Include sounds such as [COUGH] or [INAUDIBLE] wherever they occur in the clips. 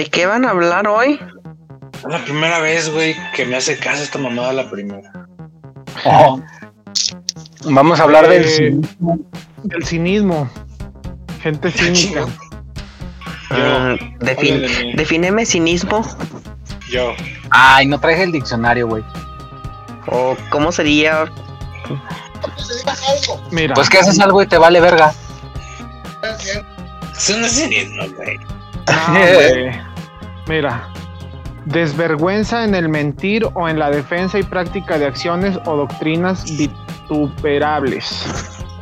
¿De qué van a hablar hoy? Es la primera vez, güey, que me hace caso esta mamada la primera. Oh. Vamos a hablar del Eh, cinismo. El cinismo. Gente cínica. Ah, defin- Háblale de mí. defíneme cinismo. Yo. Ay, no traje el diccionario, güey. ¿O cómo sería? Mira. Pues que haces algo y te vale verga. Es un cinismo, güey. No, güey. Mira. Desvergüenza en el mentir o en la defensa y práctica de acciones o doctrinas vituperables.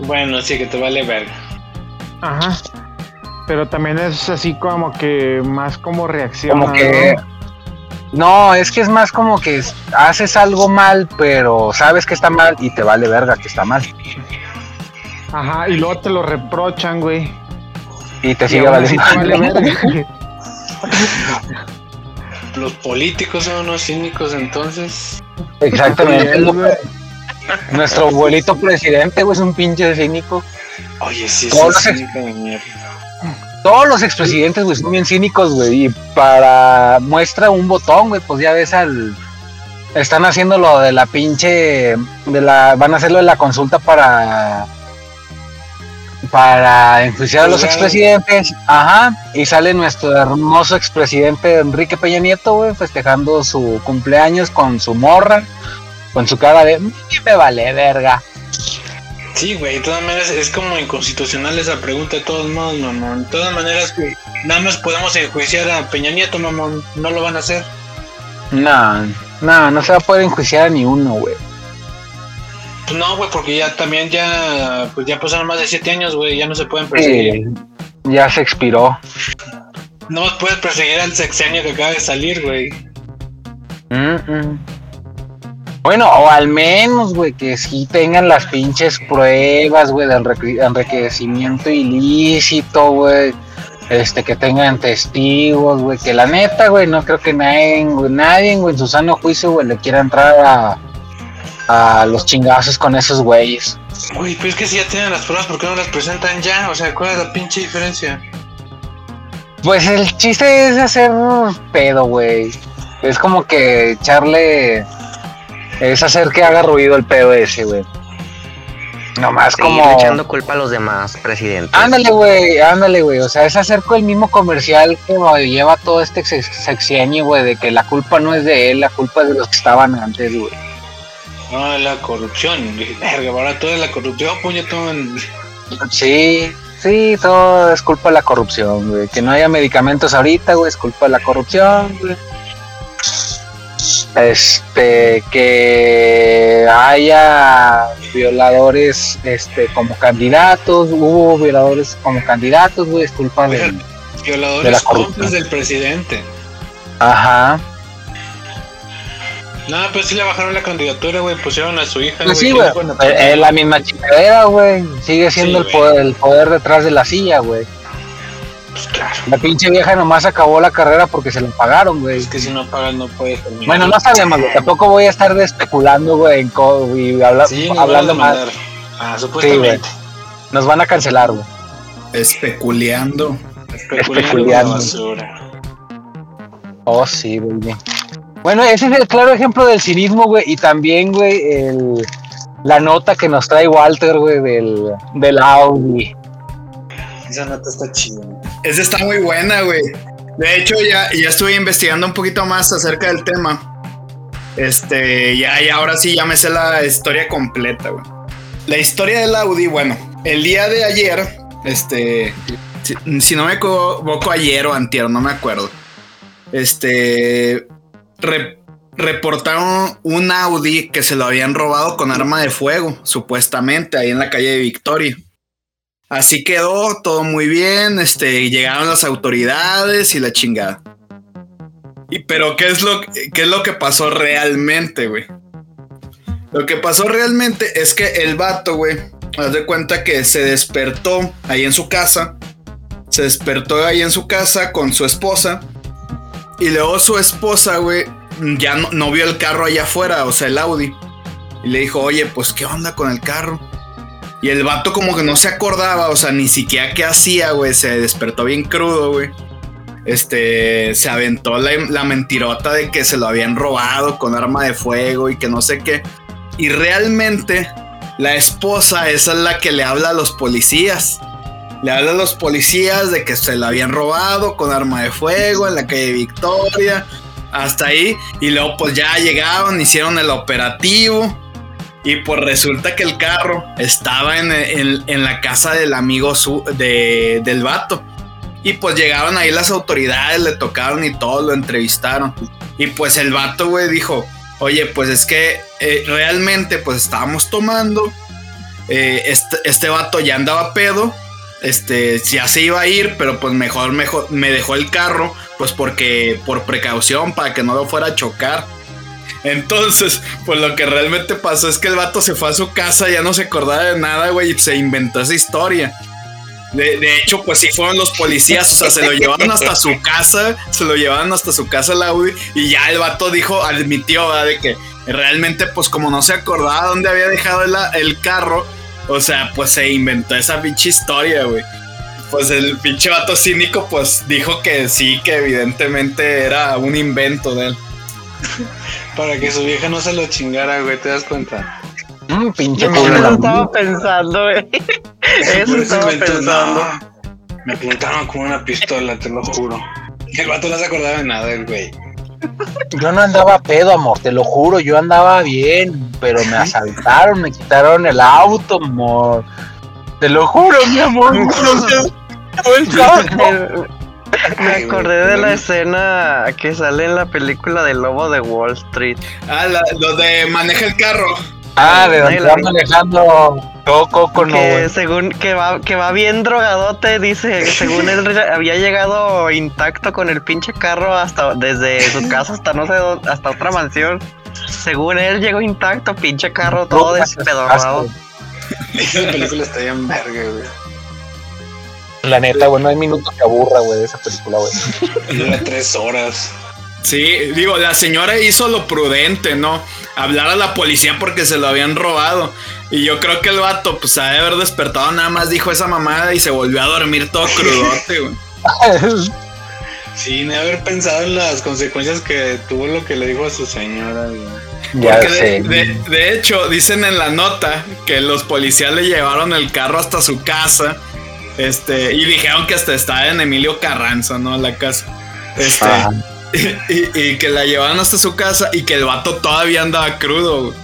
Bueno, sí, que te vale verga. Ajá. Pero también es así como que más como reacción. Como que. No, es que es más como que es- haces algo mal, pero sabes que está mal y te vale verga que está mal. Ajá, y luego te lo reprochan, güey. Y te Y sigue valiendo. te vale verga. [LAUGHS] Los políticos son unos cínicos, entonces. Exactamente. Nuestro abuelito presidente, güey, es un pinche cínico. Oye, sí, Todos sí, los cínico de mierda. Todos los expresidentes, güey, son bien cínicos, güey. Y para muestra un botón, güey, pues ya ves al. Están haciendo lo de la pinche. De la, van a hacer lo de la consulta para. Para enjuiciar a los expresidentes. Ajá. Y sale nuestro hermoso expresidente Enrique Peña Nieto, güey, festejando su cumpleaños con su morra. Con su cara de. "Mm, Me vale verga. Sí, güey, de todas maneras es como inconstitucional esa pregunta de todos modos, mamón. De todas maneras, güey, nada más podemos enjuiciar a Peña Nieto, mamón. No lo van a hacer. No, no, no se va a poder enjuiciar a ni uno, güey. No, güey, porque ya también ya, pues ya pasaron más de siete años, güey, ya no se pueden perseguir. Sí, ya se expiró. No puedes perseguir al sexenio que acaba de salir, güey. Mm-mm. Bueno, o al menos, güey, que sí tengan las pinches pruebas, güey, enrique- enriquecimiento ilícito, güey. Este, que tengan testigos, güey. Que la neta, güey, no creo que nadie, güey, nadie, güey, en su sano juicio, güey, le quiera entrar a, a los chingazos con esos güeyes. Güey, pero es que si ya tienen las pruebas, ¿por qué no las presentan ya? O sea, ¿cuál es la pinche diferencia? Pues el chiste es hacer pedo, güey. Es como que echarle. Es hacer que haga ruido el pedo ese, güey. Nomás Seguir como. echando culpa a los demás, presidente. Ándale, güey, ándale, güey. O sea, es hacer con el mismo comercial que lleva todo este sex- sexenio, güey, de que la culpa no es de él, la culpa es de los que estaban antes, güey. No, la corrupción. Dije, [LAUGHS] verga, ahora toda la corrupción, puñetón. Sí, sí, todo es culpa de la corrupción, güey. Que no haya medicamentos ahorita, güey, es culpa de la corrupción, güey. Este, que haya violadores, este, como candidatos, hubo violadores como candidatos, güey, es culpa de... De la Violadores corrupción. del presidente. Ajá. No, pues sí le bajaron la candidatura, güey. Pusieron a su hija, Pues sí, güey, la- es es la misma chingadera, güey. Sigue siendo Sí, el, poder, el poder detrás de la silla, güey. Pues claro. La pinche vieja nomás acabó la carrera porque se la pagaron, güey. Es que si no pagas no puedes terminar. Bueno, no sabemos, güey. Tampoco voy a estar de especulando, güey, en y habla- Sí, hablando más. Ah, supuestamente. Nos van a cancelar, güey. Especuleando. Especulando Especulando. la basura. Oh, sí, güey. Bueno, ese es el claro ejemplo del cinismo, güey. Y también, güey, el, la nota que nos trae Walter, güey, del, del Audi. Esa nota está chida. Esa está muy buena, güey. De hecho, ya, ya estuve investigando un poquito más acerca del tema. Este, ya, y ahora sí ya me sé la historia completa, güey. La historia del Audi, bueno, el día de ayer, este, si, si no me equivoco, ayer o antier, no me acuerdo. Este, re- reportaron un Audi que se lo habían robado con arma de fuego, supuestamente, ahí en la calle de Victoria. Así quedó, todo muy bien, este, llegaron las autoridades y la chingada. Y pero ¿qué es lo, qué es lo que pasó realmente, güey? Lo que pasó realmente es que el vato, güey, haz de cuenta que se despertó ahí en su casa. Se despertó ahí en su casa con su esposa. Y luego su esposa, güey, ya no, vio el carro allá afuera, o sea, el Audi. Y le dijo, oye, pues, ¿qué onda con el carro? Y el vato como que no se acordaba, o sea, ni siquiera qué hacía, güey. Se despertó bien crudo, güey. este, se aventó la, la mentirota de que se lo habían robado con arma de fuego y que no sé qué. Y realmente la esposa esa es la que le habla a los policías. Le habla a los policías de que se la habían robado con arma de fuego en la calle Victoria. Hasta ahí. Y luego pues ya llegaron, hicieron el operativo. Y pues resulta que el carro estaba en, en- en la casa del amigo su- de- del vato. Y pues llegaron ahí las autoridades, le tocaron y todo, lo entrevistaron. Y pues el vato, güey, dijo, oye, pues es que eh, realmente pues estábamos tomando. eh, este, este vato ya andaba pedo. Este, ya se iba a ir, pero pues mejor, mejor me dejó el carro, pues porque por precaución, para que no lo fuera a chocar. Entonces, pues lo que realmente pasó es que el vato se fue a su casa, ya no se acordaba de nada, güey, y se inventó esa historia. De, hecho, pues sí fueron los policías, o sea, se lo llevaron hasta su casa, se lo llevaron hasta su casa el Audi, y ya el vato dijo, admitió, ¿verdad? de que realmente, pues como no se acordaba dónde había dejado el carro, o sea, pues se inventó esa pinche historia, güey. Pues el pinche vato cínico, pues dijo que sí, que evidentemente era un invento de él. [LAUGHS] Para que su vieja no se lo chingara, güey, ¿te das cuenta? Mm, pinche Yo eso estaba pensando, güey. [LAUGHS] Eso estaba inventó, pensando. "No, Me apuntaron con una pistola, te lo juro. El vato no se acordaba de nada, el güey. [LAUGHS] Yo no andaba pedo, amor, te lo juro, yo andaba bien, pero me asaltaron, me quitaron el auto, amor. Te lo juro, mi amor. no sé, no el [LAUGHS] carro. Me acordé de la escena que sale en la película del Lobo de Wall Street. Ah, la- lo de maneja el carro. Ah, de va manejando todo coco, no, que según que va que va bien drogadote, dice, que según él [LAUGHS] había llegado intacto con el pinche carro hasta desde su casa hasta no sé dónde, hasta otra mansión. Según él llegó intacto, pinche carro todo despedorrado. Esa película está bien verga, güey. La neta, güey, no hay minuto que aburra, güey, de esa película, güey. Dura tres horas. Sí, digo, la señora hizo lo prudente, ¿no? Hablar a la policía porque se lo habían robado. Y yo creo que el vato, pues, ha de haber despertado, nada más dijo esa mamada y se volvió a dormir todo [LAUGHS] crudote, güey. Sin haber pensado en las consecuencias que tuvo lo que le dijo a su señora, güey. ya de, sé. de- de hecho, dicen en la nota que los policías le llevaron el carro hasta su casa. Este, y dijeron que hasta estaba en Emilio Carranza, ¿no? La casa. Este, Ajá. [LAUGHS] y, y que la llevaron hasta su casa y que el vato todavía andaba crudo, güey.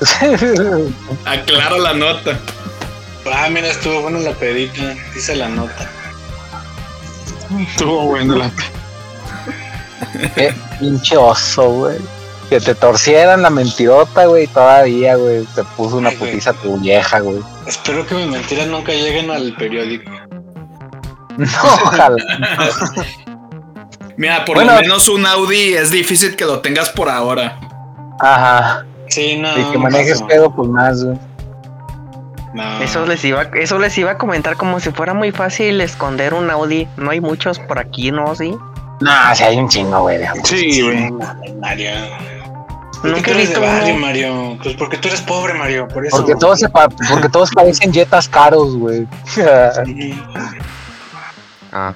[LAUGHS] Aclaro la nota. Ah, mira, estuvo buena la pedita, dice la nota. Estuvo bueno la. Qué pinche oso, güey. Que te torcieran la mentirota, güey, todavía, güey. Te puso una Ay, güey. putiza tu vieja, güey. Espero que mis mentiras nunca lleguen al periódico. [LAUGHS] No, ojalá. Mira, por Bueno. lo menos un Audi es difícil que lo tengas por ahora. Ajá. Sí, no. Y que manejes pedo, pues más, güey. No. Eso les iba eso les iba a comentar como si fuera muy fácil esconder un Audi. No hay muchos por aquí, ¿no? Sí. No, si hay un chingo, güey. Sí, güey. Mario. ¿Por qué Nunca tú he eres de visto barrio, uno. Mario? Pues porque tú eres pobre, Mario, por eso. Porque todos, se pa- porque todos parecen jetas caros, güey. [LAUGHS] Ah.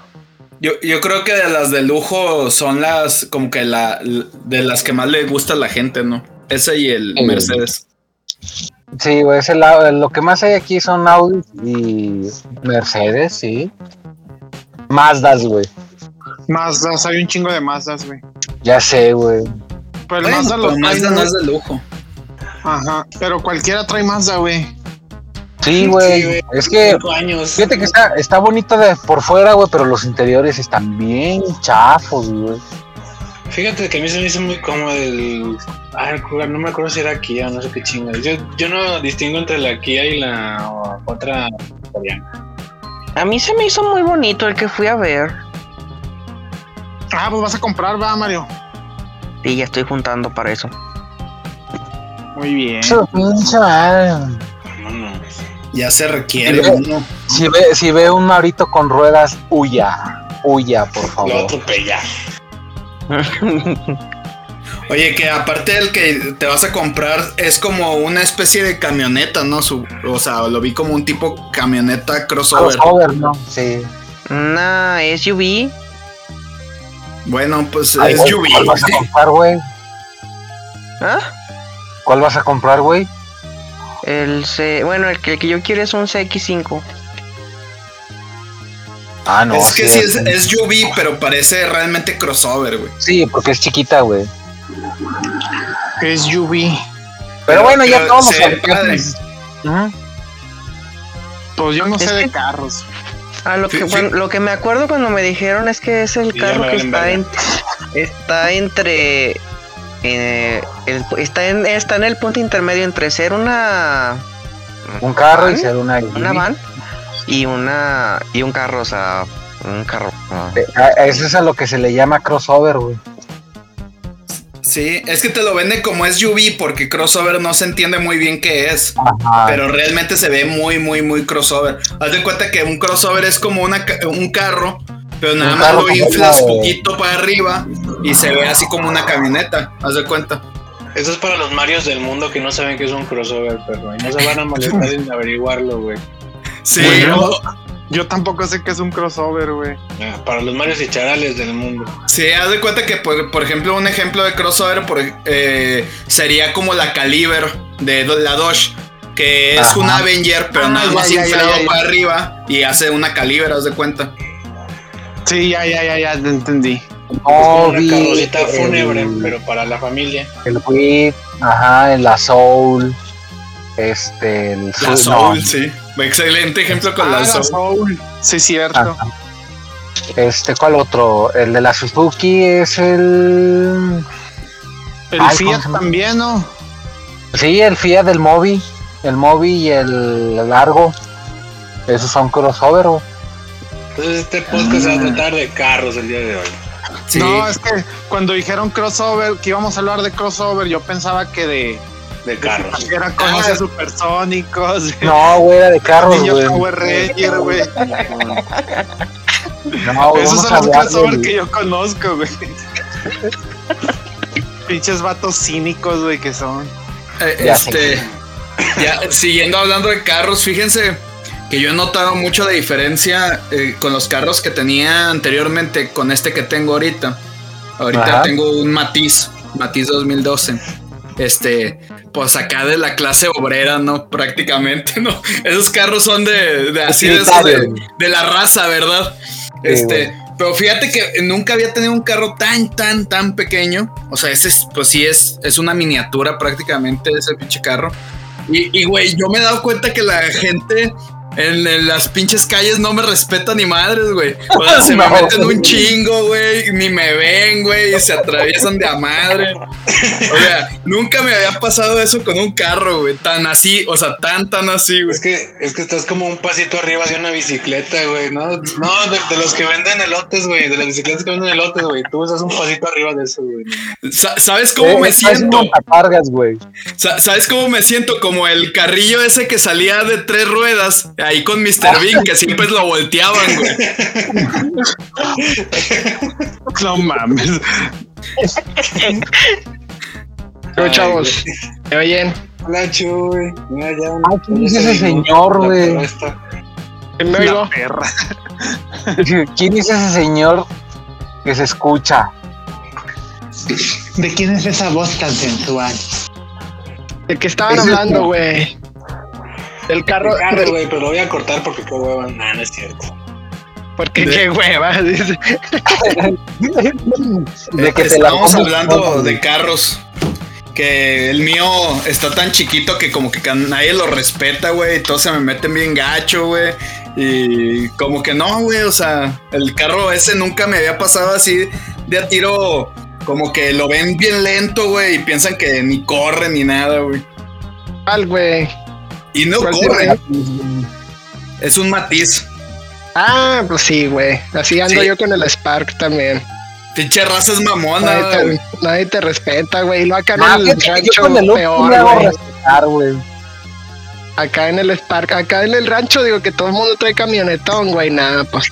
Yo, yo creo que de las de lujo son las como que la de las que más le gusta a la gente, ¿no? Ese y el Sí. Mercedes. Sí, güey, ese lado, lo que más hay aquí son Audi y Mercedes, sí. Mazdas, güey. Mazdas, hay un chingo de Mazdas, güey. Ya sé, güey. Pero el Mazda lo pero trae, Mazda no es de lujo. Ajá. Pero cualquiera trae Mazda, güey. Sí, Sí, güey. es que, años. fíjate que está, está bonito de por fuera, güey, pero los interiores están bien chafos, güey. Fíjate que a mí se me hizo muy cómodo el. Ah, no me acuerdo si era Kia o no sé qué chingas. Yo, yo no distingo entre la Kia y la otra coreana. A mí se me hizo muy bonito el que fui a ver. Ah, pues vas a comprar, va, Mario. Y ya estoy juntando para eso. Muy bien. Eso, pinche madre. Ya se requiere uno. Si ve, si ve un marito con ruedas, huya. Huya, por Lo favor. atropella. [LAUGHS] Oye, que aparte del que te vas a comprar es como una especie de camioneta, ¿no? Su- o sea, lo vi como un tipo camioneta crossover. Crossover, ¿no? Sí. Una SUV Bueno, pues Ay, Yubi. ¿Cuál vas a comprar, güey? ¿Ah? ¿Cuál vas a comprar, güey? El C, bueno, el que, el que yo quiero es un CX5. Ah, no. es que sí, es, es- es Yubi, pero parece realmente crossover, güey. Sí, porque es chiquita, güey. Es UV. Pero, bueno, ya todos Ujú. Pues yo no Es sé de carros. Ah, lo que, Sí, bueno, lo que me acuerdo cuando me dijeron es que es el carro que en, está entre. Eh, el- está, en, está en el punto intermedio entre ser una. Un carro y ¿Van? ser una. Una van y una. y un carro, o sea. Un carro. ah. Eh, a- Eso es a lo que se le llama crossover, güey. Sí, es que te lo venden como SUV porque crossover no se entiende muy bien qué es. Ajá. Pero realmente se ve muy, muy, muy crossover. Haz de cuenta que un crossover es como una, ca- un carro, pero nada más lo inflas la- poquito para arriba y se ve así como una camioneta. Haz de cuenta. Eso es para los Marios del mundo que no saben que es un crossover, perro. Y no se van a molestar en averiguarlo, güey. Sí, Yo tampoco sé qué es un crossover, güey. Ah, Para los Marios y charales del mundo. sí, haz de cuenta que, por, por ejemplo, un ejemplo de crossover por- eh, sería como la Caliber de la Dodge. Que es Ajá. un Avenger, pero Ah, nada más ya, inflado ya, ya. para arriba y hace una Caliber, haz de cuenta. Sí, ya, ya, ya, ya, te entendí. Es como una carrocita el- fúnebre, pero para la familia. El Wii, ajá, el la Soul. Este, el La Soul, no, sí. Excelente ejemplo con Ah, la la Soul. Soul. Sí, cierto. Ajá. Este, ¿cuál otro? El de la Suzuki es el. El Ay, ¿cómo Fiat también, ¿no? Sí, el Fiat del Mobi. El Mobi y el Largo. Esos son crossover, güey. Entonces este podcast se va a tratar de carros el día de hoy. Sí. No, es que cuando dijeron crossover, que íbamos a hablar de crossover, yo pensaba que de. De carros. que eran cosas Ah. supersónicos. No, güey, era de carros, Niño güey. Power Ranger, güey. No, güey, Esos son los crossover que yo conozco, güey. Pinches vatos cínicos, güey, que son. Eh, Ya este, ya, siguiendo hablando de carros, fíjense que yo he notado mucho de diferencia eh, con los carros que tenía anteriormente con este que tengo ahorita. Ahorita Ajá. tengo un Matiz, Matiz 2012. Este, pues acá de la clase obrera, ¿no? [LAUGHS] Prácticamente, ¿no? Esos carros son de, de así de, esos de, la raza, ¿verdad? Sí, Este, pero fíjate que nunca había tenido un carro tan, tan, tan pequeño. O sea, ese es, pues sí es, es una miniatura prácticamente ese pinche carro. Y, güey, yo me he dado cuenta que la gente en, en las pinches calles no me respetan ni madres, güey. [LAUGHS] O sea, se me meten un chingo, güey, ni me ven, güey, y se atraviesan de a madre. O sea, nunca me había pasado eso con un carro, güey, tan así, o sea, tan, tan así, güey. Es que, es que estás como un pasito arriba de una bicicleta, güey, ¿no? No, de, de los que venden elotes, güey, de las bicicletas que venden elotes, güey. Tú estás un pasito arriba de eso, güey. Sa- ¿Sabes cómo Eh, me siento? montacargas, güey. Sa- ¿Sabes cómo me siento? Como el carrillo ese que salía de tres ruedas ahí con Mr. Bean, que siempre lo volteaban, güey. No mames. Yo, chavos, ¿me oyen? Hola, Chuy. Mira, ya. Ay, ¿quién es ese señor, güey? ¿Me oigo? La perra. [LAUGHS] ¿Quién es ese señor que se escucha? ¿De quién es esa voz tan sensual? ¿De qué estaban hablando, güey? Del carro. Güey, pero lo voy a cortar porque qué hueva. Nah, no es cierto. Porque De- qué hueva. [LAUGHS] dice. De que Estamos hablando de carros. Que el mío está tan chiquito que como que nadie lo respeta, güey. y Todos se me meten bien gacho, güey. Y como que no, güey. O sea, el carro ese nunca me había pasado así de a tiro. Como que lo ven bien lento, güey. Y piensan que ni corre ni nada, güey. ¿Cuál, güey? Y no ¿Cuál corre. Es un matiz. Ah, pues sí, güey. Así ando Sí. yo con el Spark también. Pinche raza es mamona, Nadie güey. te, nadie te respeta, güey. Y Lo acá en el fíjate que yo rancho con el peor, güey. Acá en el Spark, acá en el rancho digo que todo el mundo trae camionetón, güey. Nada, pues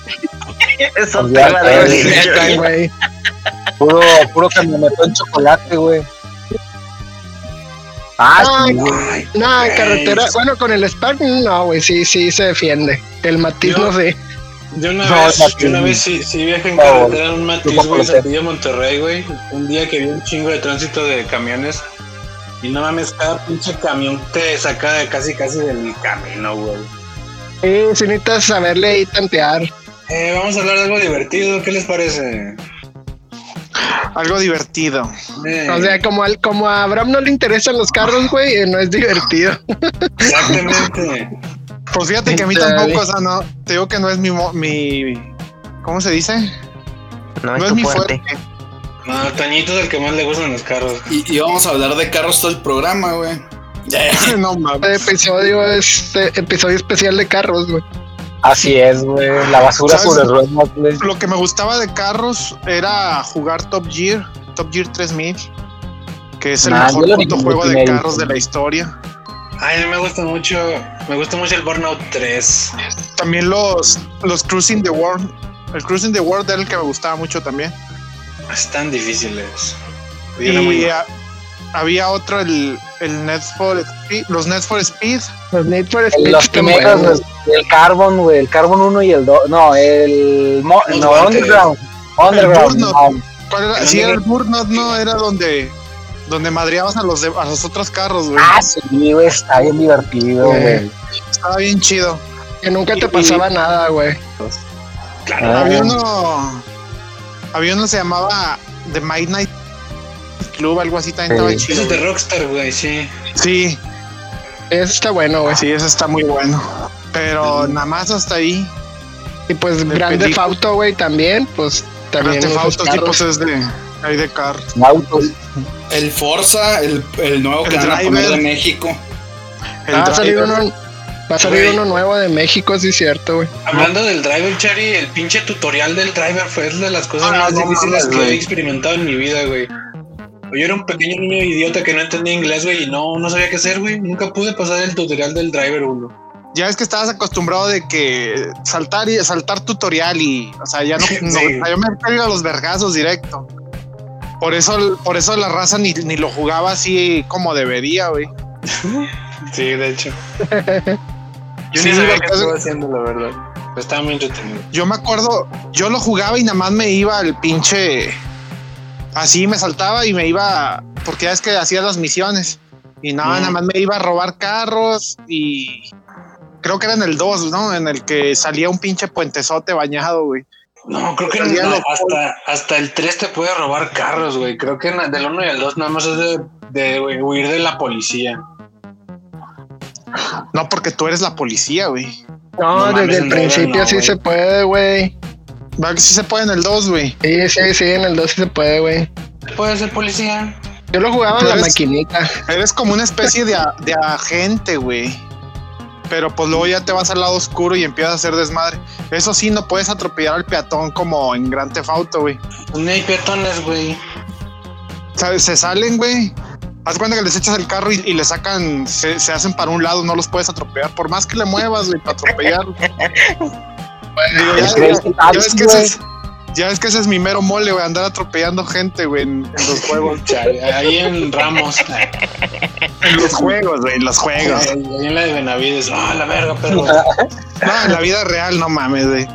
Eso te iba a güey. Puro, puro camionetón chocolate, güey. Ah. Ay, No, en carretera, bueno, con el Spark, no, güey, sí, sí se defiende. El matiz Yo- no sé. Yo una No, vez, yo una vez sí, sí viajé en No, carretera en un Matiz, güey. Saltillo, Monterrey, güey. Un día que vi un chingo de tránsito de camiones. Y no mames, cada pinche camión te saca de casi casi del camino, güey. Sí, sí necesitas saberle y tantear. Eh, vamos a hablar de algo divertido, ¿qué les parece? Algo divertido. Eh, O sea, como, al, como a Abraham no le interesan los carros, güey, eh, no es divertido. exactamente. Pues fíjate que a mí tampoco, o sea, no, te digo que no es mi, mo- mi ¿cómo se dice? No es No es tu mi fuerte. fuerte. No, Toñito es el que más le gustan los carros. Y, y vamos a hablar de carros todo el programa, güey. [LAUGHS] No mames. Este episodio es eh, episodio especial de carros, güey. Así es, güey. La basura sobre ruedas, güey. Lo que me gustaba de carros era jugar Top Gear, Top Gear 3000, que es el Nah, mejor puto juego de carros de la historia. Ay, a mí me gusta mucho, me gusta mucho el Burnout 3. También los, los Cruising the World. El Cruising the World era el que me gustaba mucho también. Están difíciles. Y ah, había otro, el, el Need for Speed, los Need for Speed. Los Need for El- Speed Los primeros, buenos. güey, el Carbon, güey. El Carbon 1 y el 2. No, el. Mo- no. Underground. Underground. No. ¿Cuál era? El Sí, era el. Burnout, no, era donde, donde madreabas a los, de- a los otros carros, güey. Ah, sí, güey. Está bien divertido, Eh. güey. Estaba bien chido. Que nunca te y- pasaba nada, güey. Claro. Ah. Había uno. Había uno que se llamaba The Midnight Club, algo así también Sí. estaba Eso chido. es de. Rockstar, güey, sí. Sí, Eso está bueno, güey. sí, eso está muy bueno. Pero nada más hasta ahí. Y pues De Grande película. Auto, güey, también, pues también. Grand Theft esos Auto, sí, pues es de. Ahí de carros. Autos. El Forza, el, el nuevo que El van a poner de México. El Ah, va a salir uno, va a salir uno nuevo de México, sí, cierto, güey. Hablando del driver, Chari, el pinche tutorial del driver fue de las cosas Ah, más no difíciles mames, que güey. he experimentado en mi vida, güey. Yo era un pequeño niño idiota que no entendía inglés, güey, y no, no sabía qué hacer, güey. Nunca pude pasar el tutorial del driver 1. Ya es que estabas acostumbrado de que saltar y saltar tutorial y, o sea, ya no, [LAUGHS] yo me pego a los vergazos directo. Por eso, por eso la raza ni, ni lo jugaba así como debería, güey. [LAUGHS] Sí, de hecho. [LAUGHS] Yo Sí, ni sabía es- estaba haciendo, la verdad. Estaba muy entretenido. Yo me acuerdo, yo lo jugaba y nada más me iba al pinche. Así me saltaba y me iba. Porque ya es que hacía las misiones. Y nada, Mm. nada más me iba a robar carros y. Creo que era en el 2, ¿no? En el que salía un pinche puentezote bañado, güey. No, creo que no, lo- hasta, hasta el 3 te puede robar carros, güey. Creo que en- del 1 y el 2 nada más es de, de güey, huir de la policía. No, porque tú eres la policía, güey. No, No mames, desde el principio no, sí güey. se puede, güey. Va que sí se puede en el 2, güey. Sí, sí, sí, en el 2 sí se puede, güey. ¿Puede ser policía? Yo lo jugaba en la eres- maquinita. Eres como una especie de, a- de agente, güey. Pero pues luego ya te vas al lado oscuro y empiezas a hacer desmadre. Eso sí, no puedes atropellar al peatón como en Gran Theft Auto, güey. Pues ni hay peatones, güey. ¿Sabes? Se salen, güey. Haz cuenta que les echas el carro y, y le sacan, se, se hacen para un lado, no los puedes atropellar. Por más que le muevas, güey, para atropellar. [LAUGHS] Digo, ya, Crazy ya- ya ves que ese es, ya ves que ese es mi mero mole, güey, andar atropellando gente, güey, en, en los juegos. Ahí en Ramos. En los juegos, güey, en los juegos. Ahí en la de Benavides. Ah, la verga, pero. [LAUGHS] No, en la vida real, no mames, güey.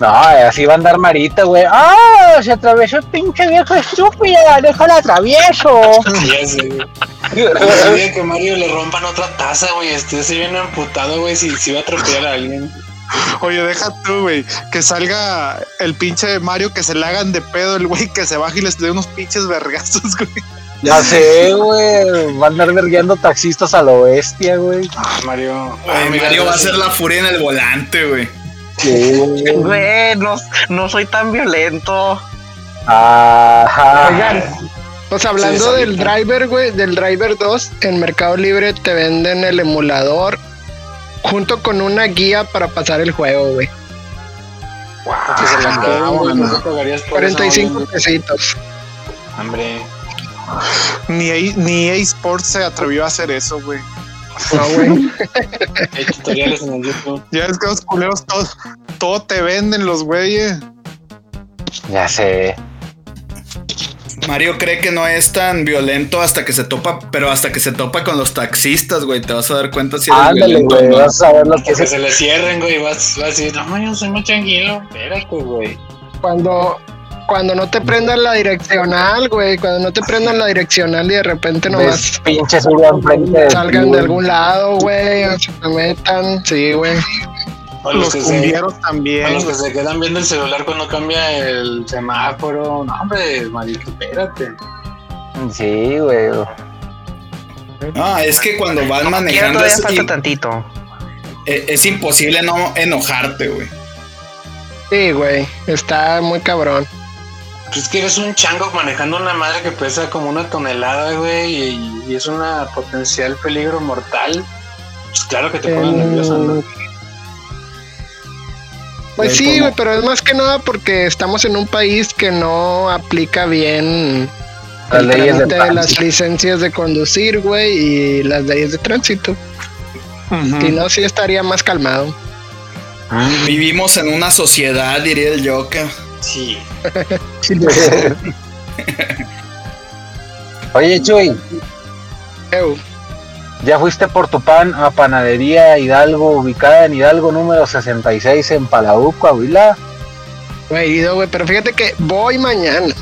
No, así va a andar Marita, güey. ¡Ah! Se atravesó el pinche viejo estúpida. Déjala atravieso. Sí, ya sé, güey. Que Mario le rompan otra taza, güey, este se viene amputado, güey, si, si va a atropellar a alguien. Oye, deja tú, güey, que salga el pinche Mario, que se le hagan de pedo el güey, que se baje y les dé unos pinches vergazos, [LAUGHS] güey. Ya sé, güey. Va a andar vergueando taxistas a lo bestia, güey. Ah, Mario. Ah, mira, Mario va a sí. ser la furia en el volante, güey. Güey. No, no soy tan violento. Ajá. Oigan, pues hablando Sí, del driver, güey, del driver 2, en Mercado Libre te venden el emulador junto con una guía para pasar el juego, güey. Que se la quede, güey, bueno. ¿cuánto pagarías por eso, 45 güey? pesitos. Hombre. Ni, A- ni A Sports se atrevió a hacer eso, güey. No, güey. [LAUGHS] Hay tutoriales en el YouTube. Ya es que los culeros todo, todo te venden los güeyes. Ya sé. Mario cree que no es tan violento hasta que se topa, pero hasta que se topa con los taxistas, güey, te vas a dar cuenta si eres Ándale, violento güey, no. vas a ver lo que Que se le cierren, güey, vas, vas a decir, no, yo soy muy tranquilo, espérate, güey. Cuando, cuando no te prendan la direccional, güey, cuando no te prendan la direccional y de repente Ves nomás pinches salgan de algún lado, güey, o se te metan, sí, güey. O los, Los o también. los que se quedan viendo el celular cuando cambia el semáforo. No, hombre, marico, espérate. Sí, güey. No, es que cuando vas manejando todavía es, falta tantito. eh, es imposible no enojarte, güey. Sí, güey, está muy cabrón. Pues es que eres un chango manejando una madre que pesa como una tonelada, güey, y, y es una potencial peligro mortal. Pues claro que te pones Eh, nervioso, ¿no? Pues sí, güey, pero es más que nada porque estamos en un país que no aplica bien Las el leyes de las licencias de conducir, güey, y las leyes de tránsito. Si no, sí estaría más calmado. Vivimos en una sociedad, diría el Joker. Sí. [LAUGHS] Oye, Chuy, Eu, ¿ya fuiste por tu pan a Panadería Hidalgo, ubicada en Hidalgo número 66 en Palau, Coahuila? no he ido, güey, pero fíjate que voy mañana.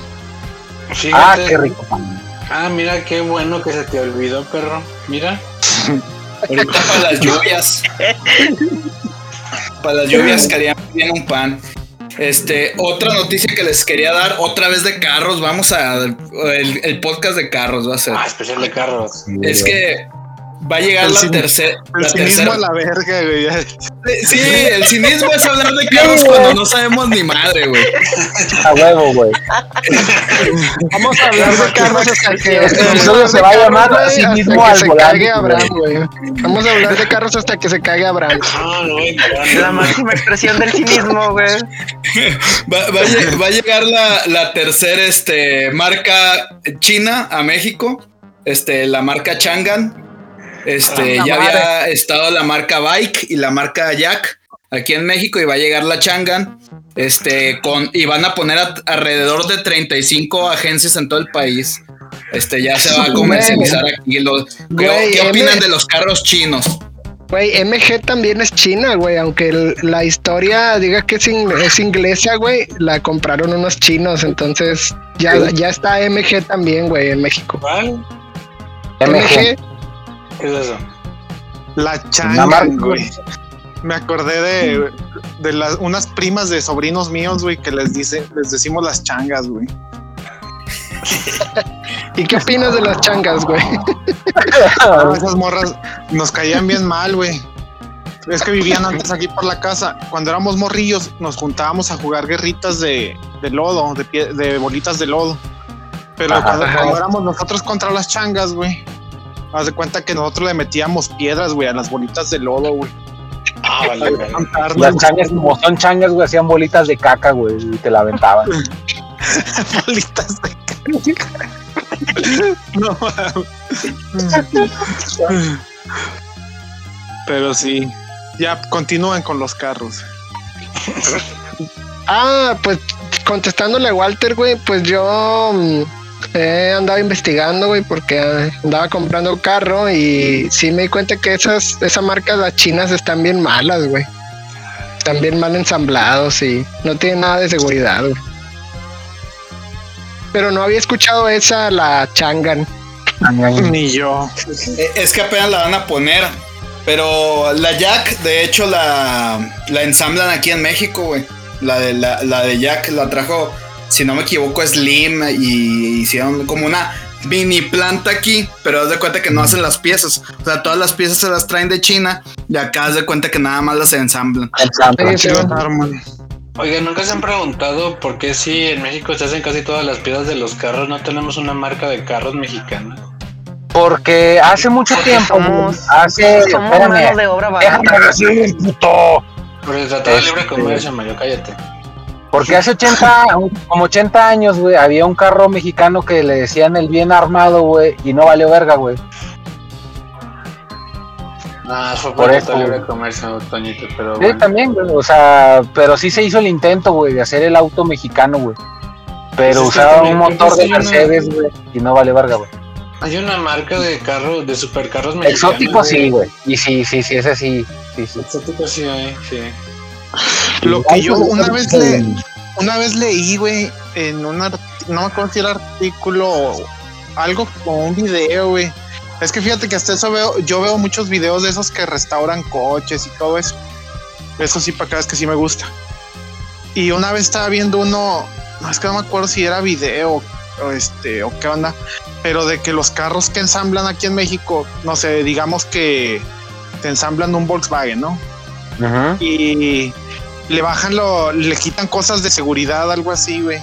Ah, qué rico pan. Ah, mira qué bueno que se te olvidó, perro. Mira. [LAUGHS] Ahorita para las lluvias. [LAUGHS] para las lluvias querían bien un pan. Este, otra noticia que les quería dar, otra vez de carros, vamos a el, el podcast de carros va a ser. Ah, especial de carros. Es que va a llegar El la tercera. El La cinismo tercera. a la verga, güey. Sí, el cinismo es hablar de [LAUGHS] carros cuando no sabemos ni madre, güey. A huevo, güey. Vamos a hablar de carros hasta que Este episodio se va a llamar que al se volante, cague Abraham, güey. Vamos a hablar de carros hasta que se cague Abraham. Ah, no, La máxima expresión del cinismo, güey. Va, va a, va a llegar la, la tercera este, marca china a México. Este, la marca Changan. Este, ya madre. había estado la marca Bike y la marca Jack aquí en México y va a llegar la Changan. Este, con, y van a poner a- alrededor de 35 agencias en todo el país. Este, ya se va a [LAUGHS] comercializar aquí. Lo- ¿qué, Güey, qué opinan de los carros chinos? Güey, MG también es china, güey. Aunque el- la historia diga que es, in- es inglesa, güey, la compraron unos chinos. Entonces ya, ya está MG también, güey, en México. ¿Cuál? MG. ¿Qué es eso? La changa, güey. Me acordé de, de las, unas primas de sobrinos míos, güey, que les dice, les decimos las changas, güey. [LAUGHS] ¿Y qué opinas de las changas, güey? Ah, esas morras nos caían bien mal, güey. Es que vivían antes aquí por la casa. Cuando éramos morrillos, nos juntábamos a jugar guerritas de, de lodo, de, pie- de bolitas de lodo. Pero Ajá. cuando, cuando éramos nosotros contra las changas, güey, haz de cuenta que nosotros le metíamos piedras, güey, a las bolitas de lodo, güey. Ah, vale. Levantarnos, Las changas, como son changas, güey, hacían bolitas de caca, güey, y te la aventaban. [LAUGHS] bolitas de caca. No. Pero sí, ya continúan con los carros. Ah, pues contestándole a Walter, güey, pues yo mm, he andado investigando, güey, porque andaba comprando carro y sí me di cuenta que esas, esas marcas las chinas están bien malas, güey. Están bien mal ensamblados y no tienen nada de seguridad, güey. Pero no había escuchado esa, la Changan. Ni yo. Eh, Es que apenas la van a poner. Pero la Jack, de hecho, la, la ensamblan aquí en México, güey. La de, la, la de Jack la trajo, si no me equivoco, Slim y hicieron como una mini planta aquí, pero haz de cuenta que no hacen las piezas. O sea, todas las piezas se las traen de China y acá haz de cuenta que nada más las ensamblan. Sí, sí, Los arman. Oigan, ¿nunca se han preguntado por qué si en México se hacen casi todas las piezas de los carros, no tenemos una marca de carros mexicana? Porque hace mucho Porque tiempo, somos- hace, Somos espérame, mano de obra déjame barata. decir, puto. Por el Tratado de Libre Este- Comercio, Mario, cállate. Porque hace 80, como 80 años, güey, había un carro mexicano que le decían el bien armado, güey, y no valió verga, güey. No, fue Por eso, de Libre güey. Comercio, Toñito, pero Sí, bueno. también, güey, o sea, pero sí se hizo el intento, güey, de hacer el auto mexicano, güey. Pero Pues usaba un motor de Mercedes, güey, y no vale verga, güey. Hay una marca de carro, de supercarros mexicanos. Exótico sí, güey. Y sí, sí, sí, ese sí, sí, sí. Exótico sí sí. Lo que yo una vez le, una vez leí, güey, en una, no me acuerdo si era artículo o algo o un video, güey. Es que fíjate que hasta eso veo, yo veo muchos videos de esos que restauran coches y todo eso. Eso sí, para cada vez que sí me gusta. Y una vez estaba viendo uno, no es que no me acuerdo si era video o este o qué onda, pero de que los carros que ensamblan aquí en México, no sé, digamos que te ensamblan un Volkswagen, ¿no? Ujú. y le bajan lo, le quitan cosas de seguridad, algo así, güey.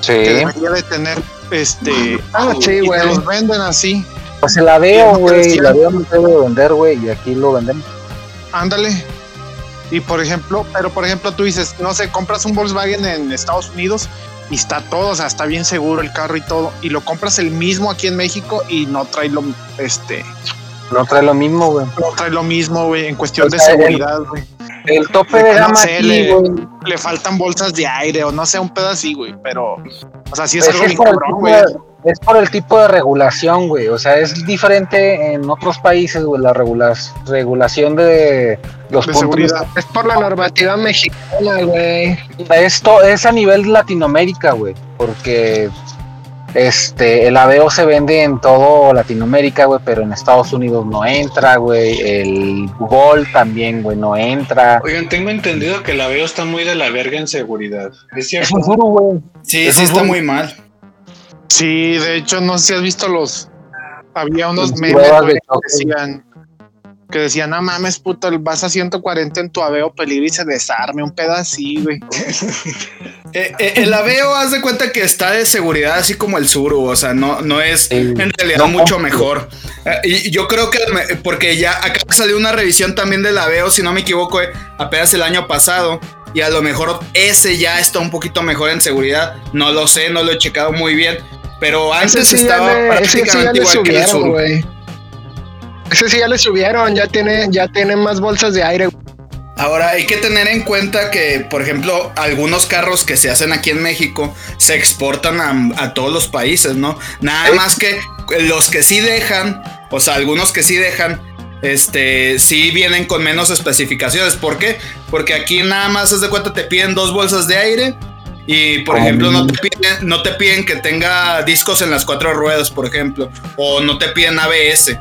Sí. Que debería de tener, este, Ah, sí, güey. los venden así, Pues la veo, güey. decían. La veo no se debe vender, güey. Y aquí lo vendemos. ándale. Y por ejemplo, pero por ejemplo tú dices, no sé, compras un Volkswagen en Estados Unidos y está todo, o sea, está bien seguro el carro y todo, y lo compras el mismo aquí en México y no trae lo, este, No trae lo mismo, güey. no trae lo mismo, güey, en cuestión O de sea, seguridad, güey. El tope de No gama sé, aquí, le- güey. Le faltan bolsas de aire o no sé, un pedo así, güey, pero, o sea, sí es Es, algo es bien cabrón, tipo güey. de, es por el tipo de regulación, güey. O sea, es diferente en otros países, güey, la regula- regulación de los De puntos. seguridad. Es por la normativa mexicana, güey. Esto es a nivel Latinoamérica, güey. Porque este el Aveo se vende en todo Latinoamérica, güey, pero en Estados Unidos no entra, güey. El Gol también, güey, no entra. Oigan, tengo entendido que la veo está muy de la verga en seguridad. ¿Es Es cierto? un duro, güey. Sí, Es sí está muy mal. Sí, de hecho, no sé si has visto los. Había unos de que decían. Que decían, no mames, puto, vas a 140 en tu aveo peligro y se desarme, un pedo así, güey. [LAUGHS] Eh, eh, el Aveo, haz de cuenta que está de seguridad así como el Suru, o sea, no, no es en realidad No, mucho mejor. Eh, y yo creo que, me- porque ya acá salió una revisión también del Aveo, si no me equivoco, eh, apenas el año pasado. Y a lo mejor ese ya está un poquito mejor en seguridad. No lo sé, no lo he checado muy bien. Pero antes sí estaba le, sí prácticamente igual que el Suru. güey. Ese sí ya le subieron, ya tiene, ya tiene más bolsas de aire. Ahora hay que tener en cuenta que, por ejemplo, algunos carros que se hacen aquí en México se exportan a, a todos los países, ¿no? Nada más que los que sí dejan, o sea, algunos que sí dejan, este, sí vienen con menos especificaciones. ¿Por qué? Porque aquí nada más, haz de cuenta, te piden dos bolsas de aire. Y por ejemplo, no te, piden, no te piden que tenga discos en las cuatro ruedas, por ejemplo. O no te piden ABS.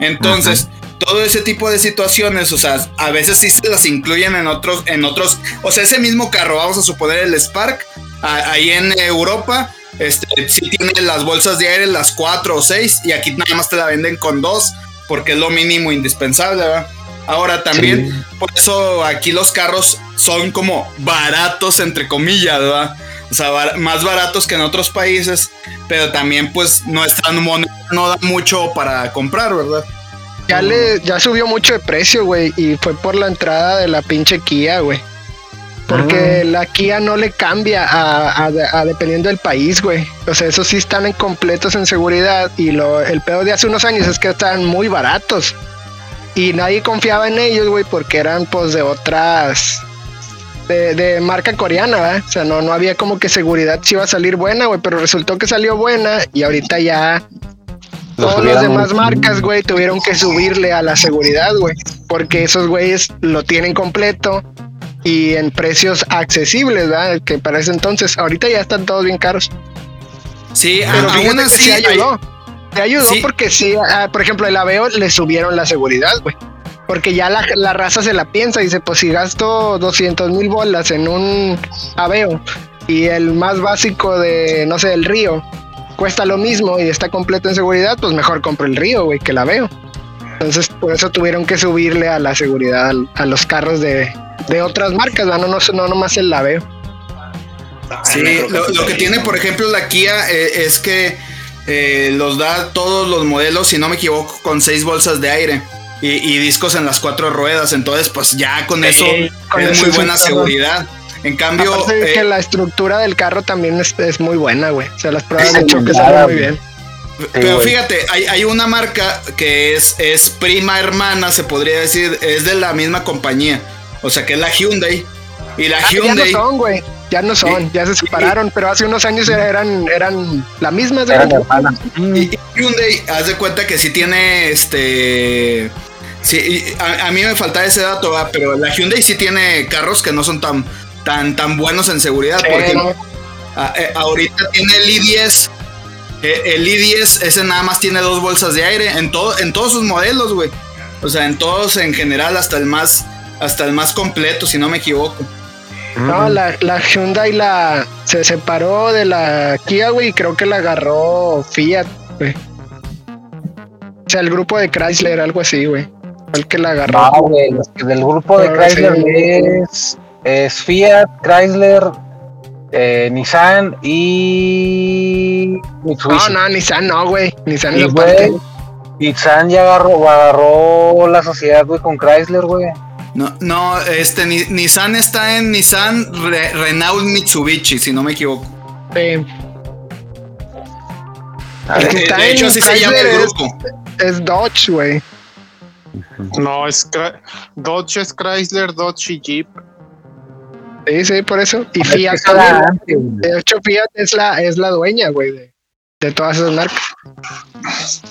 Entonces, todo ese tipo de situaciones, o sea, a veces sí se las incluyen en otros, en otros, o sea, ese mismo carro, vamos a suponer el Spark, a- ahí en Europa, este, sí tiene las bolsas de aire, las cuatro o seis, y aquí nada más te la venden con dos, porque es lo mínimo indispensable, ¿verdad? Ahora también, por eso aquí los carros son como baratos, entre comillas, ¿verdad? O sea, bar- más baratos que en otros países, pero también pues nuestra moneda no da mucho para comprar, ¿verdad? Ya le, ya subió mucho de precio, güey, y fue por la entrada de la pinche Kia, güey. Porque la Kia no le cambia a, a- a dependiendo del país, güey. O sea, esos sí están en completos en seguridad. Y lo, el peor de hace unos años es que estaban muy baratos. Y nadie confiaba en ellos, güey, porque eran pues de otras. De, de marca coreana, ¿verdad? O sea, no, no había como que seguridad si iba a salir buena, güey. Pero resultó que salió buena y ahorita ya los subieron demás marcas, güey, tuvieron que subirle a la seguridad, güey. Porque esos güeyes lo tienen completo y en precios accesibles, ¿verdad? Que para ese entonces, ahorita ya están todos bien caros. Sí, Pero aún así, sí ayudó. Te ayudó Sí. porque sí, ah, por ejemplo, el Aveo le subieron la seguridad, güey. Porque ya la, la raza se la piensa y dice, pues si gasto 200 mil bolas en un Aveo y el más básico de, no sé, el Río, cuesta lo mismo y está completo en seguridad, pues mejor compro el Río, güey, que el Aveo. Entonces, por eso tuvieron que subirle a la seguridad al- a los carros de, de otras marcas, no, no, no nomás el Aveo. Sí, lo, lo que tiene, por ejemplo, la Kia eh, es que eh, los da todos los modelos, si no me equivoco, con seis bolsas de aire y, y discos en las cuatro ruedas. Entonces, pues ya con eso con es eso muy es buena seguridad. En cambio, Aparte eh, que la estructura del carro también es, es muy buena, güey. O sea, las pruebas de choque salen muy bien. pero fíjate, hay, hay una marca que es, es prima hermana, se podría decir, es de la misma compañía. O sea, que es la Hyundai. Y la Ah, ya no Hyundai. son, güey. Ya no son, ya se separaron, pero hace unos años eran, eran la misma. ¿sí? Eran hermanas. Y y Hyundai, haz de cuenta que sí tiene este. Sí, y a, a mí me falta ese dato, ¿va? pero la Hyundai sí tiene carros que no son tan, tan, tan buenos en seguridad. Por Sí, ejemplo, a- eh, ahorita tiene el i10. eh, El i10, ese nada más tiene dos bolsas de aire en, todo, en todos sus modelos, güey. O sea, en todos en general, hasta el más, hasta el más completo, si no me equivoco. No, la, la Hyundai la se separó de la Kia, güey, y creo que la agarró Fiat, güey. O sea, el grupo de Chrysler, algo así, güey. El que la agarró. No, güey, los que del grupo de Ah, Chrysler sí. es, es Fiat, Chrysler, eh, Nissan y Mitsubishi. No, no, Nissan no, güey. Nissan güey, aparte. Nissan ya agarró, agarró la sociedad, güey, con Chrysler, güey. No, no, este Ni- Nissan está en Nissan Re- Renault Mitsubishi, si no me equivoco. Sí. El que De, está de en hecho, así se llama Chrysler el es, grupo. es Dodge, güey. No, es Dodge es Chrysler, Dodge y Jeep. Sí, sí, por eso. Y es que Fiat. De hecho, Fiat es la, es la dueña, güey, de, de todas esas marcas.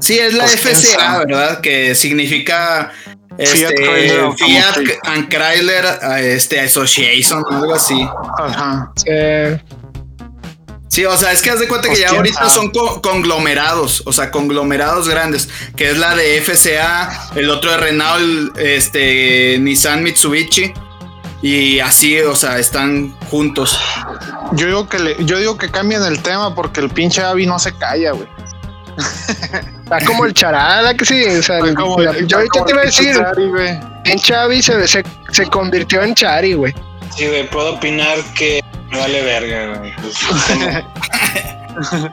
Sí, es la Pues, FCA. ¿verdad? Que significa Fiat este, Chrysler Fiat and Chrysler este, Association, algo así. Ajá. Eh, Sí, o sea, es que haz de cuenta que Pues, ya ahorita sabe. son co- conglomerados, o sea, conglomerados grandes, que es la de FCA, el otro de Renault, este, Nissan Mitsubishi, y así, o sea, están juntos. Yo digo que le, yo digo que cambien el tema porque el pinche Avi no se calla, güey. [LAUGHS] está como el charada, que sí. O sea, Está como- la- yo ahorita te iba a el pinche decir, Chari, Chavi se, se, se convirtió en Chari, güey. Sí, güey, puedo opinar que me vale verga, güey. Pues, [LAUGHS]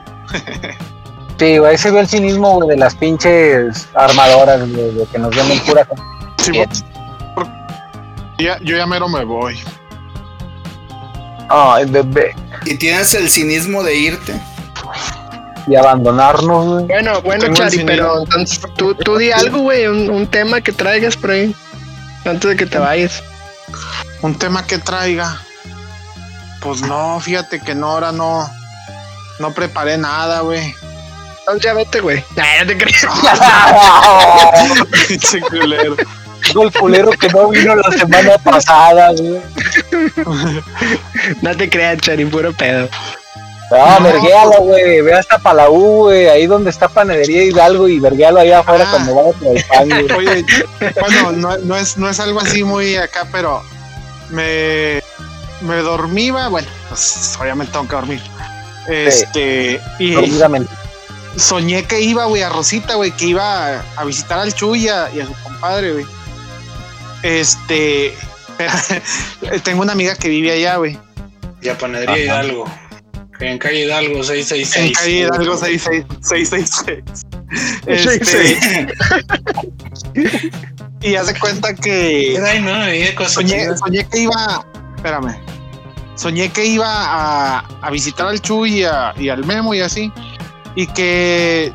Sí, güey, ahí se ve el cinismo, güey, de las pinches armadoras, güey, de que nos venden pura. Sí, ya- yo ya mero me voy. Ay, bebé. Y tienes el cinismo de irte. Y abandonarnos, güey. Bueno, bueno, Chari, pero entonces tú, tú di algo, güey, un, un tema que traigas por ahí. Antes de que te vayas. Un tema que traiga. Pues no, fíjate que no, ahora no. No preparé nada, güey. Entonces ya vete, güey. Nah, no te creas. [LAUGHS] Pinche culero. El culero que no vino la semana pasada, güey. No te creas, Chari, puro pedo. Ah, No. verguéalo, güey. Ve hasta Palau, güey. Ahí donde está Panadería Hidalgo y verguéalo allá afuera Ah. cuando vaya por el pan, güey. Oye, bueno, no, no es, no es algo así muy acá, pero me, me dormí, va, bueno, pues obviamente tengo que dormir. Este, y Dormidamente. soñé que iba, güey, a Rosita, güey, que iba a, a visitar al Chuy y a, y a su compadre, güey. Este, [LAUGHS] tengo una amiga que vive allá, güey. Ya panadería Hidalgo. En calle Hidalgo 666. En calle Hidalgo 666. Este, [LAUGHS] y hace cuenta que Ay, no, soñé que iba, espérame, soñé que iba a, visitar al Chuy y, al Memo y así, y que,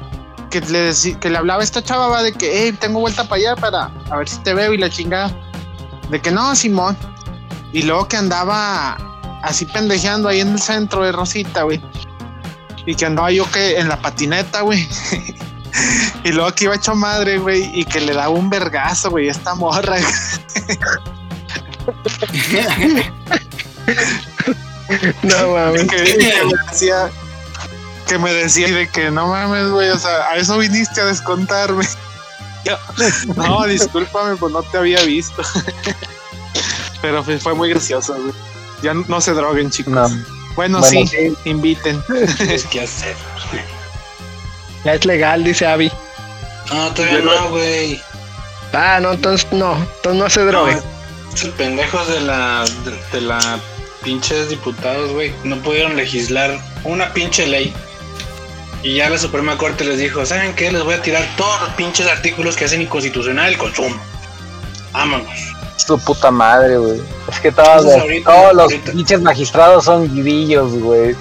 que, le, que le hablaba a esta chava va, de que, hey, tengo vuelta para allá para a ver si te veo y la chingada, de que no, Simón, y luego que andaba así pendejeando ahí en el centro de Rosita, güey, y que andaba yo que en la patineta, güey. [LAUGHS] Y luego que iba hecho madre, güey, y que le daba un vergazo, güey, esta morra. [LAUGHS] No mames. que, que me decía que me decía de que no mames, güey, o sea, a eso viniste a descontarme. Yo, no, discúlpame, pues no te había visto. Pero fue, fue muy gracioso, güey. Ya no se droguen, chicos. No. Bueno, Bueno, sí, sí. inviten. [LAUGHS] Hacer. Ya es legal, dice Abby. No, todavía no, güey. Ah, no, entonces no. Entonces no se drogue. No, pendejos de la, de, de la pinches diputados, güey, no pudieron legislar una pinche ley. Y ya la Suprema Corte les dijo, ¿saben qué? Les voy a tirar todos los pinches artículos que hacen inconstitucional el consumo. Vámonos. Su puta madre, güey. Es que todos, Entonces, los- ahorita- todos los pinches magistrados son guidillos, güey.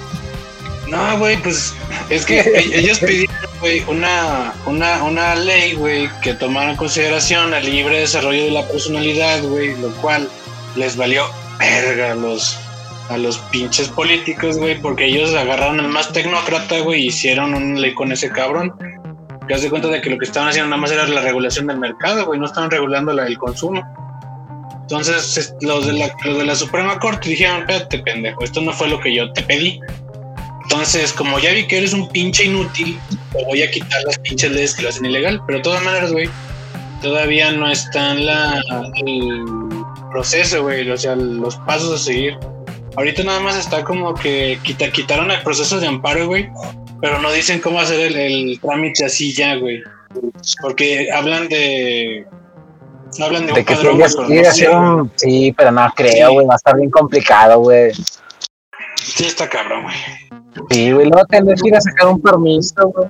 No, güey, pues es que [LAUGHS] e- ellos pidieron, güey, una, una, una ley, güey, que tomara en consideración el libre desarrollo de la personalidad, güey, lo cual les valió verga a los, a los pinches políticos, güey, porque ellos agarraron al más tecnócrata, güey, y hicieron una ley con ese cabrón. Que hace cuenta de que lo que estaban haciendo nada más era la regulación del mercado, güey, no estaban regulando la, el consumo. Entonces, es- los de, la, los de la Suprema Corte dijeron, espérate, pendejo, esto no fue lo que yo te pedí. Entonces, como ya vi que eres un pinche inútil, te voy a quitar las pinches leyes que lo hacen ilegal. Pero de todas maneras, güey, todavía no está en la, el proceso, güey, o sea, los pasos a seguir. Ahorita nada más está como que quita, quitaron el proceso de amparo, güey, pero no dicen cómo hacer el, el trámite así ya, güey. Porque hablan de... Hablan de, De un que padrón, no sé, un. Sí, pero no creo, Sí. güey. Va a estar bien complicado, güey. Sí, está cabrón, güey. Sí, güey. Luego tendrás que ir a sacar un permiso, güey.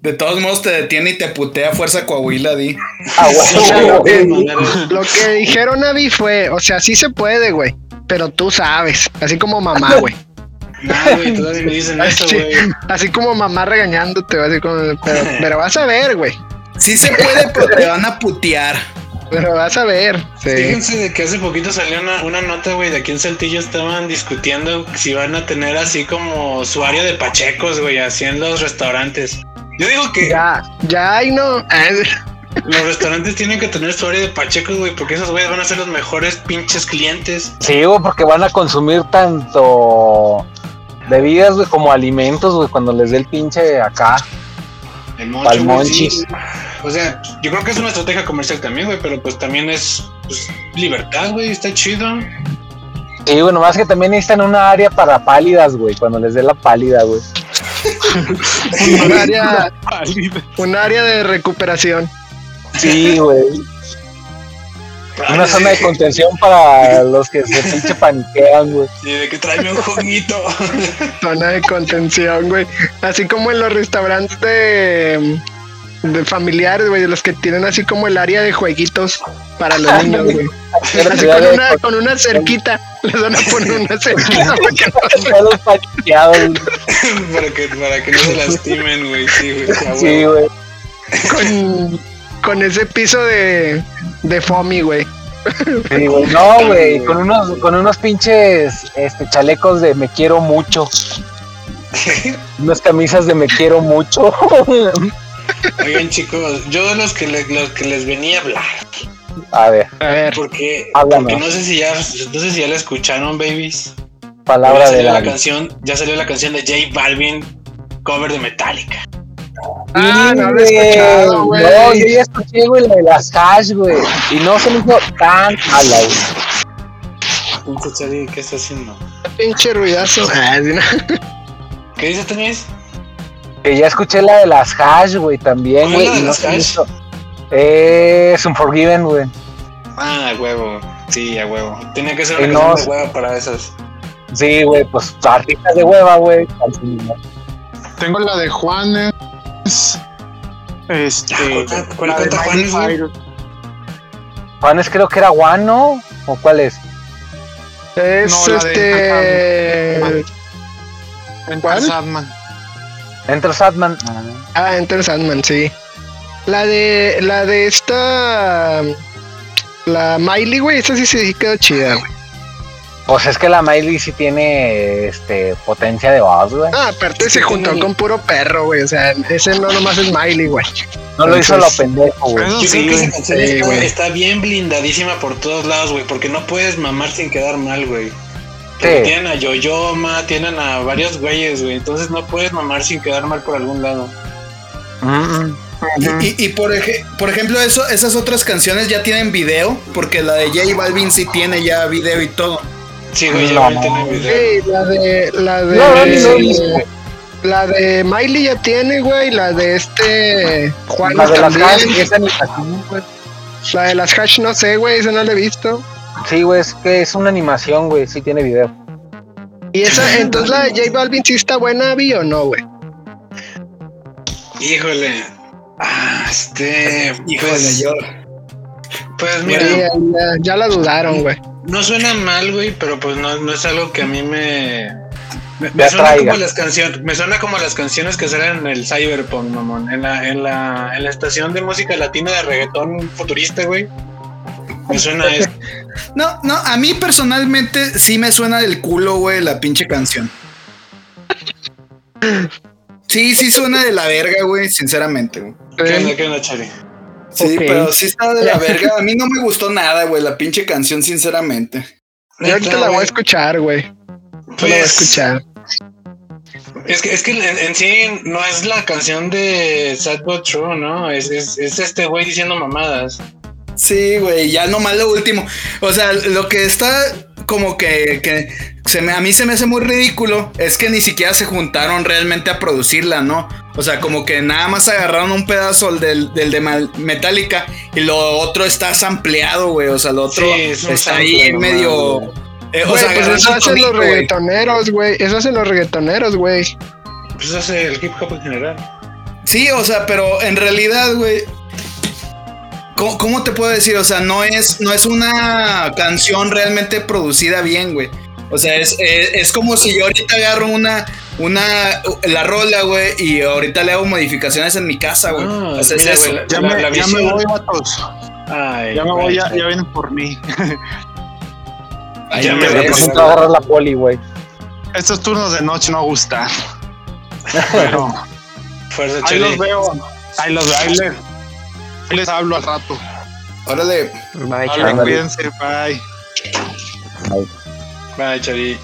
De todos modos te detiene y te putea a fuerza Coahuila, di. Ah, güey. [LAUGHS] güey. Lo que dijeron Avi fue, o sea, sí se puede, güey. Pero tú sabes, así como mamá, güey. No, güey, todavía me dicen eso, Así, güey. así como mamá regañándote, así como, pero, pero vas a ver, güey. Sí se puede, pero te van a putear. Pero vas a ver. Sí. Fíjense de que hace poquito salió una, una nota, güey, de aquí en Saltillo estaban discutiendo si van a tener así como su área de pachecos, güey, así en los restaurantes. Yo digo que Ya, ya hay no. [LAUGHS] los restaurantes tienen que tener su área de pachecos, güey, porque esos güeyes van a ser los mejores pinches clientes. Sí, güey, porque van a consumir tanto bebidas, güey, como alimentos, güey, cuando les dé el pinche acá. El Pa'l mocho, güey, sí. O sea, yo creo que es una estrategia comercial también, güey, pero pues también es pues, libertad, güey, está chido. Sí, güey, nomás que también necesitan una área para pálidas, güey, cuando les dé la pálida, güey. Un área, [LAUGHS] un área de recuperación. Sí, güey. Una zona de contención para los que se pinche paniquean, güey. Y de que tráeme un juguito. [LAUGHS] Zona de contención, güey. Así como en los restaurantes de, de familiares, güey, de los que tienen así como el área de jueguitos para los niños, güey. [LAUGHS] Así con una, con una cerquita. [LAUGHS] Les van a poner una [LAUGHS] cerquita para que no se- para, que, para que no se lastimen, güey. Sí, güey. Sí, con, con ese piso de, de foamy, güey. Sí, güey. No, güey, con unos, con unos pinches este, chalecos de me quiero mucho. Unas camisas de me quiero mucho. Oigan, chicos, yo de los que, le- los que les venía a hablar, A ver, A ver, porque, porque no sé si ya, no sé si ya la escucharon, babies. palabra ya de la la canción, ya salió la canción de J Balvin, cover de Metallica. Ah, no lo he güey. escuchado, güey. No, yo ya escuché, güey, la de las hash, güey. Y no se me hizo tan mala, güey. Pinche Chari, ¿qué está haciendo? pinche ruidazo. ¿Qué dice Tenis? Que ya escuché la de las hash, güey, también, ¿Cuál güey. no Es Unforgiven, güey. Ah, a huevo. Sí, a huevo. Tenía que ser una no- de huevo para esas. Sí, güey, pues artistas de hueva, güey. Tengo la de Juanes. Este. ¿cuál- cuál la de Juanes, creo que era Guano, ¿o cuál es? Es No, la de este. Enter ¿Cuál? Sandman. Enter Sadman. Ah, Enter Sandman, sí. La de. La de esta. La Miley, güey, esa sí se quedó chida, güey. Pues es que la Miley sí tiene este potencia de voz, güey. Ah, aparte se juntó con puro perro, güey. O sea, ese no nomás es Miley, güey. No lo hizo lo pendejo, güey. Yo sí, creo que esa güey. canción Sí, está, güey. está bien blindadísima por todos lados, güey, porque no puedes mamar sin quedar mal, güey. Sí. Tienen a Yoyoma, tienen a varios güeyes, güey, entonces no puedes mamar sin quedar mal por algún lado. Mm, Y, y- y por, eje- por ejemplo, eso, esas otras canciones ya tienen video, porque la de J Balvin sí tiene ya video y todo. Sí, güey, ya No. tiene video. Sí, la de. La de. No, no. La de Miley ya tiene, güey. La de este. Juan La de las también. hash, esa ni animación, güey. La de las hash, no sé, güey. Esa no la he visto. Sí, güey, es que es una animación, güey, sí tiene video. Y esa, entonces la de J Balvin sí está buena, ¿vi o no, güey? Híjole. Ah, este. Híjole, pues, yo. Pues mira, ya, ya la dudaron, güey. no suena mal, güey, pero pues no, no es algo que a mí me. Me, suena como las canciones, me suena como las canciones que salen en el Cyberpunk, mamón, en la, en la, en la estación de música latina de reggaetón futurista, güey. Me suena a eso. No, no, a mí personalmente sí me suena del culo, güey, la pinche canción. Sí, sí suena de la verga, güey, sinceramente, güey. ¿Qué onda, qué onda, Chari? Sí, pero sí está de la [LAUGHS] verga. A mí no me gustó nada, güey, la pinche canción, sinceramente. Yo ahorita la voy a escuchar, güey. Yo la voy a Pues, escuchar. Es que, es que en, en sí no es la canción de Sad But True, ¿no? Es, es, es este güey diciendo mamadas. Sí, güey, ya nomás lo último. O sea, lo que está como que, que se me, a mí se me hace muy ridículo es que ni siquiera se juntaron realmente a producirla, ¿no? O sea, como que nada más agarraron un pedazo del, del de Metallica y lo otro está sampleado, güey. O sea, lo otro Sí, es está ahí nomás, medio... eh, o sea, pues eso hacen los reggaetoneros, güey. Eso hacen los reggaetoneros, güey. Pues eso hace el hip hop en general. Sí, o sea, pero en realidad, güey. ¿Cómo, cómo te puedo decir? O sea, no es, no es una canción realmente producida bien, güey. O sea, es, es, es como si yo ahorita agarro una, una, la rola, güey, y ahorita le hago modificaciones en mi casa, güey. Ah, o sea, es mira, eso. güey, la- Ya, la- me, la ya me voy, vatos. Ay, Ya me voy, ya, vienen por mí. Ya me presento a agarrar la poli, güey. Estos turnos de noche no gustan. [LAUGHS] Pero Fuerza, ahí los veo. Ahí los veo. Ahí les, ahí les hablo al rato. Órale, Bye, cuídense. Bye. Bye, Chari.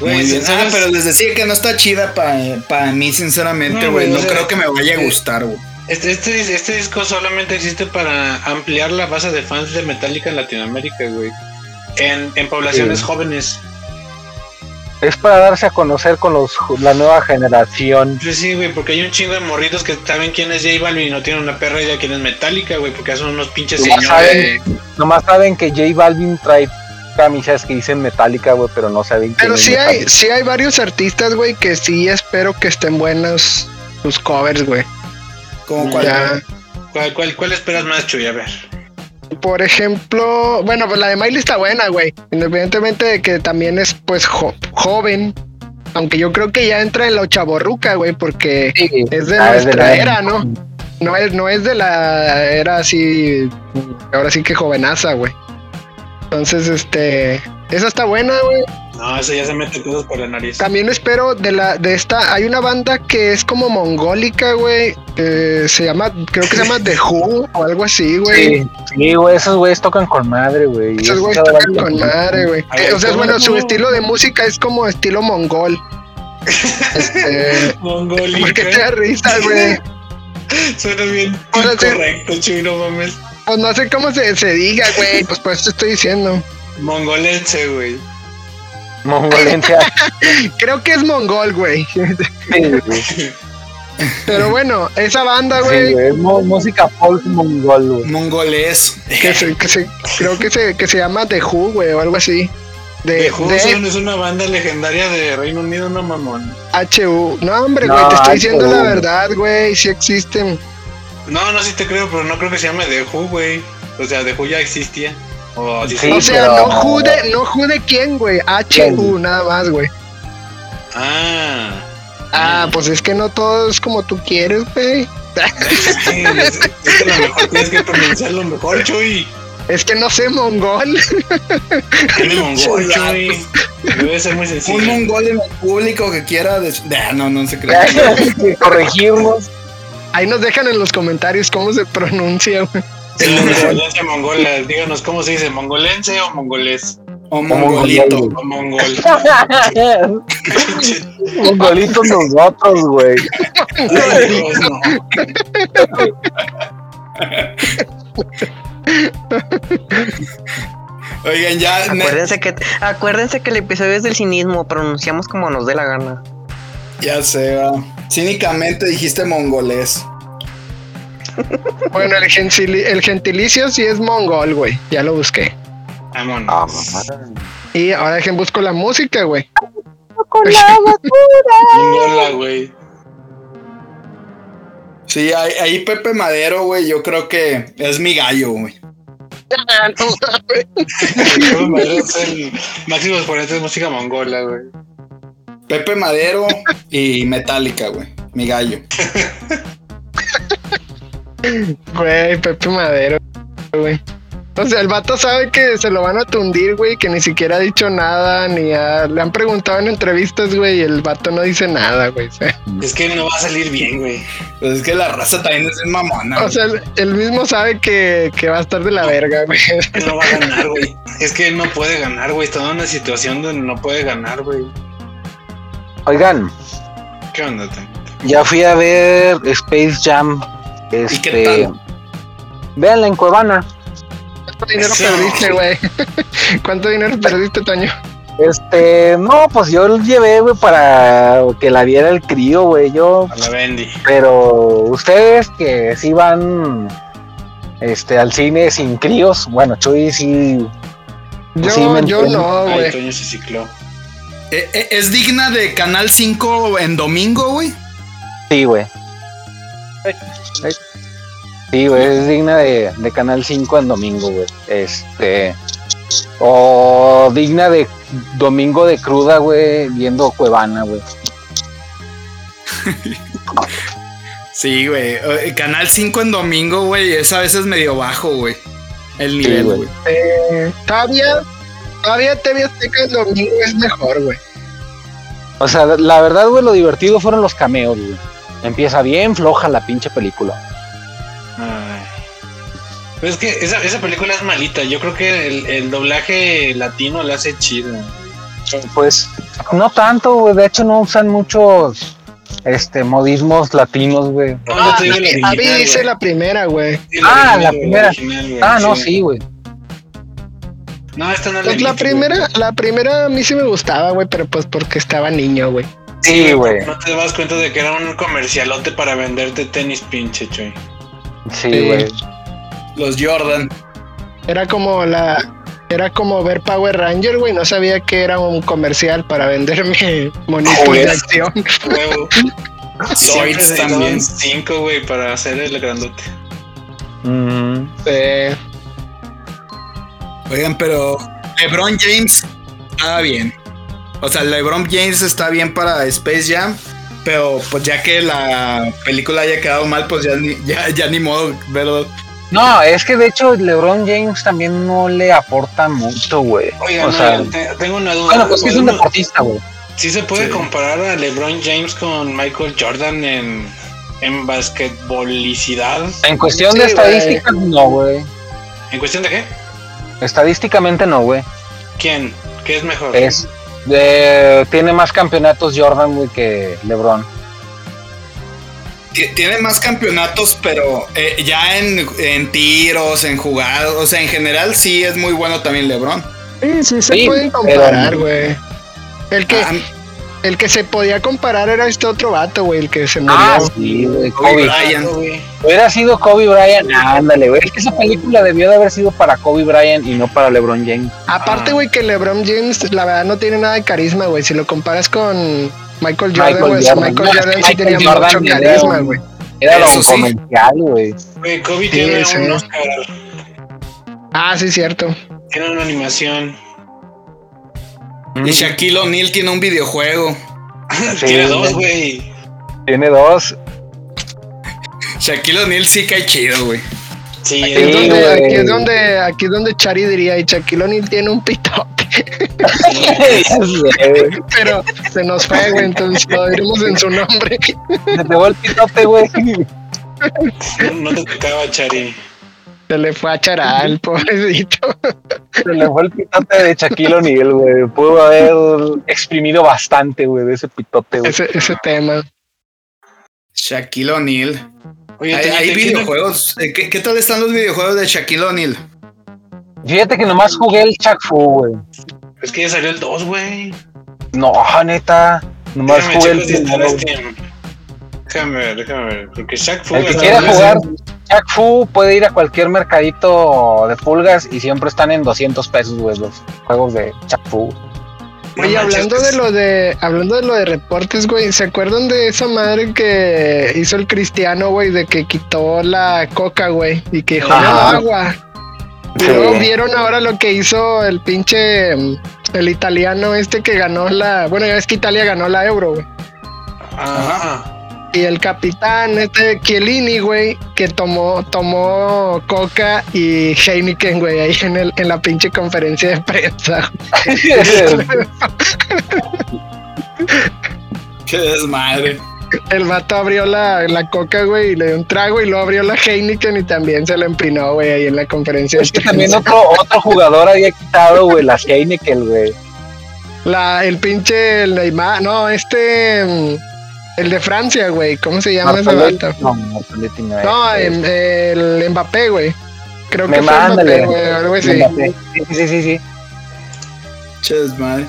muy Güey, bien. Ah, pero les decía que no está chida para mí, sinceramente, No, güey. No, creo que me vaya a eh, gustar, güey. Este, este, dis- este disco solamente existe para ampliar la base de fans de Metallica en Latinoamérica, güey. En, en poblaciones Sí. jóvenes. Es para darse a conocer con los la nueva generación. Pues sí, güey, porque hay un chingo de morritos que saben quién es J Balvin y no tienen una perra idea quién es Metallica, güey, porque son unos pinches Nomás señores. Nomás saben que J Balvin trae camisas que dicen Metallica, güey, pero no saben quién Pero es sí hay, Metallica. sí hay varios artistas, güey, que sí espero que estén buenos sus covers, güey. Como cual. Ya. ¿Cuál, cuál, cuál esperas más, Chuy? A ver. Por ejemplo, bueno, pues la de Miley está buena, güey. Independientemente de que también es, pues, jo- joven. Aunque yo creo que ya entra en la chaborruca, güey, porque Sí, es de ah, nuestra era, ¿no? No es, no es de la era así, ahora sí que jovenaza, güey. Entonces, este, esa está buena, güey. No, eso ya se mete cosas por la nariz. También espero de la de esta hay una banda que es como mongólica, güey. eh, se llama creo que se llama The Who o algo así, güey. Sí, sí, güey, esos güeyes tocan con madre, güey. Esos güeyes tocan banda- con madre, güey. Eh, o sea, ¿cómo bueno, no? su estilo de música es como estilo mongol. Este, [LAUGHS] Mongólica. ¿Por qué te da risa, güey? Suena bien Ahora correcto, Chuy, no mames. Pues no sé cómo se, se diga, güey. Pues por eso te estoy diciendo. Mongolense, güey. Mongolencia. [LAUGHS] Creo que es mongol, güey. Sí. Pero bueno, esa banda, Sí, güey, mo- música folk mongol, güey. Mongolés. que se, que se, creo que se, que se llama The Who, güey, o algo así. De, The Who de son- es una banda legendaria de Reino Unido, no mamón. HU. No, hombre, No, güey, te estoy diciendo la verdad, güey. Sí existen. No, no, sí te creo, pero no creo que se llame The Who, güey. O sea, The Who ya existía. O así Sí, o se- sea, pero- no Who de, no Who de quién, güey. HU, nada más, güey. Ah. Ah, pues es que no todo es como tú quieres, güey. Sí, es, [LAUGHS] es que a lo mejor tienes que pronunciarlo mejor, Chuy. Es que no sé mongol. Tiene mongol, [LAUGHS] Chuy. Debe ser muy sencillo. Un mongol en el público que quiera. des- Nah, no, no se cree. [LAUGHS] Que corregirnos. Ahí nos dejan en los comentarios cómo se pronuncia, güey. Descendencia mongola, díganos cómo se dice, mongolense o mongolés. O mongolito. O mongol. [LAUGHS] Mongolitos nosotros, güey. [LAUGHS] Oigan, ya. Acuérdense que, acuérdense que el episodio es del cinismo, pronunciamos como nos dé la gana. Ya se va. Cínicamente dijiste mongolés. Bueno, el, gentili- el gentilicio sí es mongol, güey. Ya lo busqué. Vámonos. Y ahora dejen busco la música, güey. Mongola, [LAUGHS] güey. Sí, ahí, ahí Pepe Madero, güey, yo creo que es mi gallo, güey. Es el máximo exponente de música mongola, güey. Pepe Madero y Metallica, güey. Mi gallo. [LAUGHS] Güey, Pepe Madero, güey. O sea, el vato sabe que se lo van a tundir, güey, que ni siquiera ha dicho nada, ni ha- le han preguntado en entrevistas, güey, y el vato no dice nada, güey. Es que no va a salir bien, güey. Pues es que la raza también es mamona. o sea, él, él mismo sabe que, que va a estar de la verga, güey. Que no va a ganar, güey. Es que él no puede ganar, güey. Está en una situación donde no puede ganar, güey. Oigan, ¿Qué onda, ya fui a ver Space Jam. Este, ¿Y qué tal? Véanla en Cuevana. ¿Cuánto dinero Eso. perdiste, güey? [LAUGHS] ¿Cuánto dinero perdiste, Toño? Este, no, pues yo lo llevé, güey, para que la viera el crío, güey. Yo A la Bendy. Pero ustedes que sí van este al cine sin críos, bueno, Chuy sí, Yo, Sí, me yo no, güey. Toño se cicló. Eh, eh, ¿Es digna de Canal 5 en domingo, güey? sí, güey. Sí, güey, es digna de, de Canal 5 en domingo, güey. Este. O digna de domingo de cruda, güey, viendo Cuevana, güey. [LAUGHS] Sí, güey. Eh, Canal 5 en domingo, güey, es a veces medio bajo, güey. El nivel, güey. güey. Eh, todavía, todavía TV Azteca el domingo es mejor, güey. O sea, la verdad, güey, lo divertido fueron los cameos, güey. Empieza bien floja la pinche película. Ay. Pero es que esa, esa película es malita. Yo creo que el, el doblaje latino la hace chido. Pues no tanto, güey. De hecho, no usan muchos este modismos latinos, güey. No, Ah, yo te digo el Abby original, dice la primera, güey. Sí, Ah, original, la primera. original, Ah, no, sí, güey. No, esta no la Pues la visto, primera, la primera a mí sí me gustaba, güey, pero pues porque estaba niño, güey. Sí, güey. No te das cuenta de que era un comercialote para venderte tenis pinche, choy. Sí, Sí. güey. Los Jordan. Era como la, era como ver Power Ranger, güey. No sabía que era un comercial para venderme monitos de acción. Se también. daban cinco, güey, para hacer el grandote. Ujú. Eh, Oigan, pero LeBron James está bien. O sea, LeBron James está bien para Space Jam. Pero pues ya que la película haya quedado mal, pues ya ni, ya, ya ni modo, ¿verdad? No, es que de hecho LeBron James también no le aporta mucho, güey. Oiga, O no, sea, te- tengo una duda. bueno, pues que es un ¿Podemos- deportista, güey. ¿Sí se puede Sí. comparar a LeBron James con Michael Jordan en, en basquetbolicidad? En cuestión Sí, de estadísticas, no, güey. ¿En cuestión de qué? Estadísticamente no, güey. ¿Quién? ¿Qué es mejor? Es tiene más campeonatos Jordan, güey, que LeBron. Ti- Tiene más campeonatos, pero eh, ya en, en tiros, en jugadas, o sea, en general sí es muy bueno también LeBron. sí, sí se Sí, pueden comparar, güey. El que, Ah, el que se podía comparar era este otro vato, güey, el que se murió. Ah, sí, güey. Kobe Kobe. Bryant. güey. Hubiera sido Kobe Bryant. Ándale, güey. Es que esa película debió de haber sido para Kobe Bryant y no para LeBron James. Aparte, Ah. güey, que LeBron James, la verdad, no tiene nada de carisma, güey. Si lo comparas con Michael Jordan, Michael güey, Jordan. Michael No, Jordan sí Michael tenía Jordan mucho carisma, un- güey. Era lo sí. comercial, güey. Güey, Kobe Sí, tiene sí. un Oscar. Ah, sí, cierto. Tiene una animación. Y Shaquille O'Neal tiene un videojuego. tiene dos, güey. Tiene dos. Shaquille O'Neal sí cae chido, güey. Sí, Aquí, Sí, es donde, güey. aquí es donde, aquí es donde Chari diría, y Shaquille O'Neal tiene un pitote. [LAUGHS] Pero se nos fue, güey, entonces lo diremos en su nombre. Se te fue el pitote, güey. no, no te tocaba, Chari. Se le fue a Charal, [LAUGHS] pobrecito. Se le fue el pitote de Shaquille O'Neal, güey. Pudo haber exprimido bastante, güey, de ese pitote, güey. Ese, tema. Shaquille O'Neal. Oye, hay, videojuegos. Eh, ¿Qué, tal están los videojuegos de Shaquille O'Neal? Fíjate que nomás jugué el Shaq güey. Es que ya salió el 2, güey. No, neta. Nomás jugué el Déjame ver, déjame ver. Porque Shaq Fu El que quiera jugar Shaq Fu puede ir a cualquier mercadito de pulgas y siempre están en 200 pesos, güey, los juegos de Shaq Fu. Oye, hablando de lo de, hablando de lo de reportes, güey, ¿se acuerdan de esa madre que hizo el cristiano, güey, de que quitó la coca, güey, y que Ajá. agua? Y Sí. luego vieron ahora lo que hizo el pinche, el italiano este que ganó la, bueno, ya ves que Italia ganó la euro, güey. Ajá. Y el capitán, este Chiellini, güey, que tomó, tomó Coca y Heineken, güey, ahí en, el, en la pinche conferencia de prensa. Qué desmadre. El vato abrió la, la Coca, güey, y le dio un trago y luego abrió la Heineken y también se la empinó, güey, ahí en la conferencia Es que también otro, otro jugador había quitado, güey, las Heineken, güey. La, el pinche el Neymar, no, este, el de Francia, güey, ¿cómo se llama ese Martoletti- vato? No, no es. No, el Mbappé, güey. Creo que Me fue Mbappé, güey, algo así. Mbappé. Sí, sí, sí, sí. Desmadre.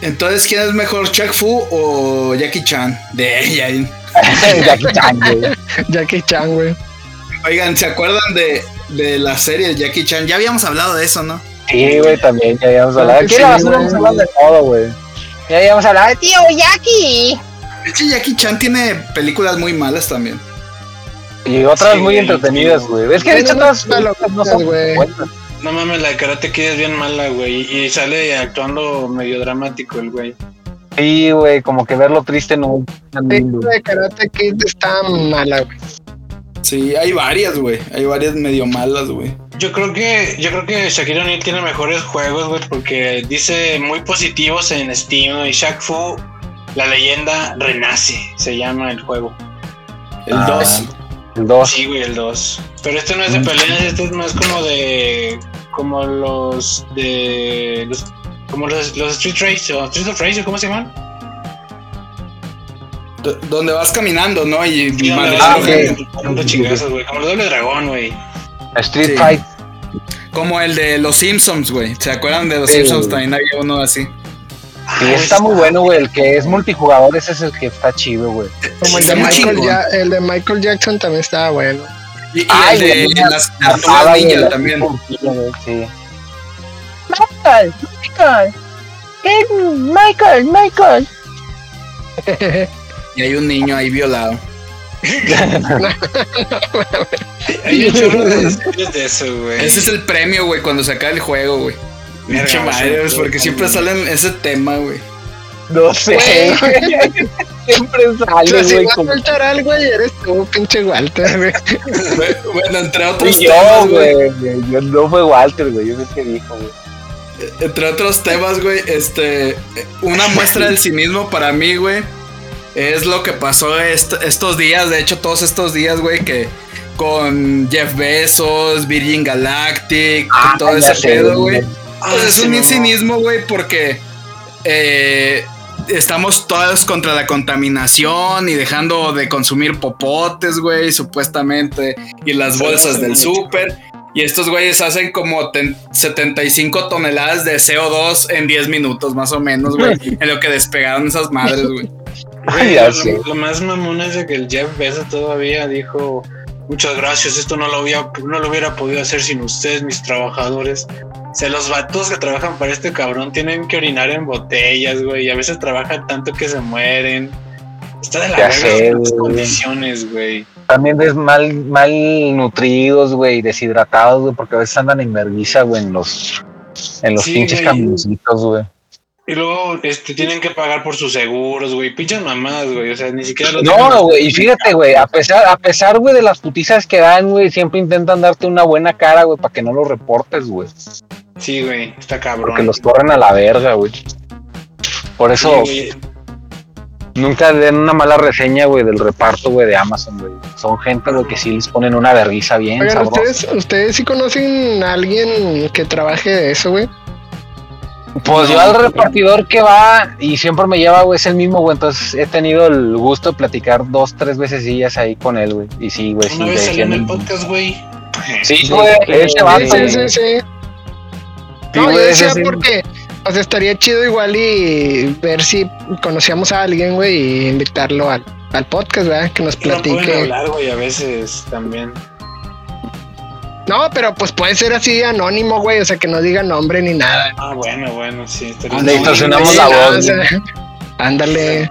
Entonces, ¿quién es mejor, Chuck Fu o Jackie Chan? De ella. [LAUGHS] Jackie Chan, güey. Jackie Chan, güey. Oigan, ¿se acuerdan de, de la serie de Jackie Chan? Ya habíamos hablado de eso, ¿no? Sí, güey, también ya habíamos hablado. Aquí Sí, la basura hemos hablado de todo, güey. Ya habíamos hablado de tío Jackie. Hecho, Jackie Chan tiene películas muy malas también. Y otras Sí, muy güey, entretenidas, sí. güey. Es que de hecho todas unas no son güey. buenas. No mames, la de Karate Kid es bien mala, güey. Y sale actuando medio dramático el güey. Sí, güey, como que verlo triste no Sí, lindo. de Karate Kid está mala, güey. Sí, hay varias, güey. Hay varias medio malas, güey. Yo creo que yo creo que Shaquille O'Neal tiene mejores juegos, güey, porque dice muy positivos en Steam y Shaq Fu, la leyenda renace, se llama el juego. El Ah. 2. El 2. Sí, güey, el 2. Pero este no es de peleas, este es más como de como los de los como los, los Street Race o Street of Rage, ¿o ¿cómo se llaman? donde vas caminando, ¿no? Y, Sí, vas Ah, ¿no? ok. dando chingazos, güey, como el doble dragón, güey. Street Sí. Fight. Como el de los Simpsons, güey. ¿Se acuerdan de los Sí, Simpsons? También había uno así. Ah, Sí, está muy bueno, güey. El que es multijugador, ese es el que está chido, güey. Como el de, Michael ja el de Michael Jackson también estaba bueno. Y, y Ay, el de las tortugas ninja también. Michael, Michael. Michael, Michael. Y hay un niño ahí violado. [LAUGHS] Hay un chorro de series de eso, güey. Ese es el premio, güey, cuando se acaba el juego, güey. Pinche güey, madre, sí, porque siempre salen ese tema, güey. No sé. [LAUGHS] Siempre O sea, sale, si güey. a como- soltar algo, güey, eres tú, pinche Walter, güey. Bueno, entre otros yo, temas, güey. güey. Yo no fue Walter, güey. Yo sé qué dijo, güey. Entre otros temas, güey, este, una muestra del cinismo para mí, güey, es lo que pasó est- estos días, de hecho todos estos días, güey, que con Jeff Bezos, Virgin Galactic, Ah, con todo ese sé, pedo, güey. Ah, Pues es un mamá. cinismo, güey, porque eh, estamos todos contra la contaminación y dejando de consumir popotes, güey, supuestamente, y las bolsas del súper. Y estos güeyes hacen como ten- 75 toneladas de CO2 en 10 minutos, más o menos, güey, [LAUGHS] en lo que despegaron esas madres, güey. Güey, Ya lo, sé. lo más mamón es de que el Jeff Bezos todavía dijo muchas gracias, esto no lo, había, no lo hubiera podido hacer sin ustedes, mis trabajadores. O sea, los vatos que trabajan para este cabrón tienen que orinar en botellas, güey, y a veces trabajan tanto que se mueren. Está de la verga las condiciones, güey. También es mal, mal nutridos, güey, deshidratados, güey, porque a veces andan en vergüenza, güey, en los, en los Sí, pinches camioncitos, güey. Y luego este, tienen que pagar por sus seguros, güey. Pinches mamadas, güey. O sea, ni siquiera lo No, tienen- güey, y fíjate, güey, a pesar, a pesar, güey, de las putizas que dan, güey, siempre intentan darte una buena cara, güey, para que no los reportes, güey. Sí, güey. Está cabrón. Porque los corren a la verga, güey. Por Sí, eso güey. nunca den una mala reseña, güey, del reparto, güey, de Amazon, güey. Son gente, güey, que sí les ponen una verguiza bien Oigan, sabrosa. ¿ustedes, ¿ustedes sí conocen a alguien que trabaje de eso, güey? Pues yo al repartidor que va y siempre me lleva, güey, es el mismo, güey. Entonces he tenido el gusto de platicar dos, tres veces ahí con él, güey. Y sí, güey, sí. Una vez salió en el podcast, güey. Sí, güey, ese vato, Sí, sí, sí, No, yo decía porque o sea, estaría chido igual y ver si conocíamos a alguien, güey, y invitarlo al, al podcast, ¿verdad? Que nos No pueden platique. hablar, güey, a veces también. No, pero pues puede ser así anónimo, güey, o sea, que no diga nombre ni nada. Ah, bueno, bueno, sí. estaría Ah, Le distorsionamos Sí, la no, voz. o sea, ándale.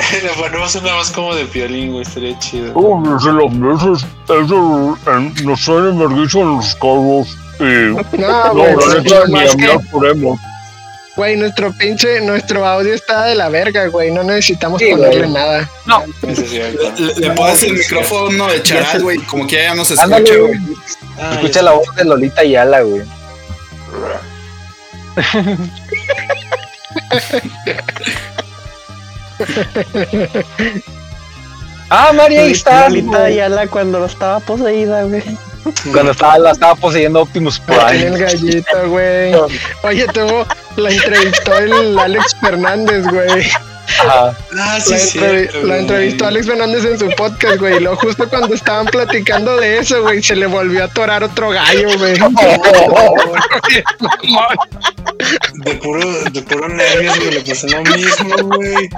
[LAUGHS] Le ponemos una voz como de piolín, güey. Estaría chido. Oh, desde las mesas, eso, en, nos traen emerguizo en los carros. Y [LAUGHS] No, no, güey, la neta, ni hablar podemos. Güey, nuestro pinche, nuestro audio está de la verga, güey. No necesitamos Sí, ponerle güey. nada. No. Le, le pones el micrófono de charal, güey, como que ya no se escucha, güey. güey. Ah, Escucha la voz de Lolita Ayala, güey. [LAUGHS] ah, María, ahí está. Lolita. Ayala cuando estaba poseída, güey. Cuando estaba, la estaba poseyendo Optimus Prime. el gallito, güey. [LAUGHS] Oye, tuvo, la entrevistó el Alex Fernández, güey. Ajá. Ah, sí, La, la entrevistó Alex Fernández en su podcast, güey. Y luego justo cuando estaban platicando de eso, güey, se le volvió a atorar otro gallo, güey. [LAUGHS] De puro, de puro nervios, güey, le pasó lo mismo, güey.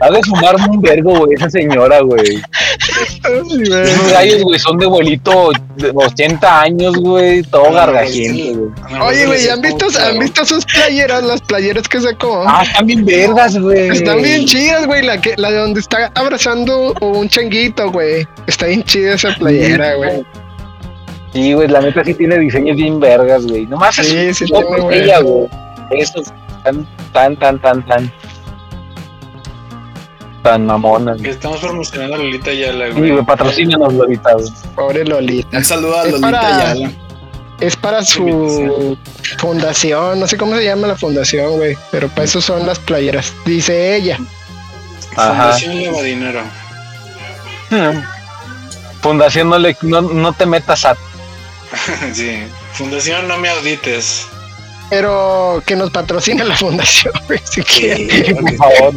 Ha de fumar un vergo, güey, esa señora, güey. Esos gallos, güey, son de abuelito de 80 años, güey, todo gargajiento, güey. Oye, güey, ¿han visto, ¿han visto sus playeras? Las playeras que sacó. Ah, están bien vergas, güey. Están bien chidas, güey. La, que, la de donde está abrazando un changuito, güey. Está bien chida esa playera, güey. Sí, güey, la neta sí tiene diseños bien vergas, güey. Nomás Sí, es sí ella, güey. Esos tan, tan, tan, tan, tan. Tan mamonas. Que estamos promocionando a Lolita Ayala, Sí, güey. güey, patrocínanos güey. Pobre Lolita. Un saludo a Es Lolita para- Ayala. Es para su fundación. No sé cómo se llama la fundación, güey. Pero para eso son las playeras. Dice ella. Ajá. Fundación Levadinero. Fundación, no, le, no, no te metas a. [LAUGHS] sí. Fundación No Me Audites. Pero que nos patrocina la fundación, güey. Si quiere. [LAUGHS] Por favor.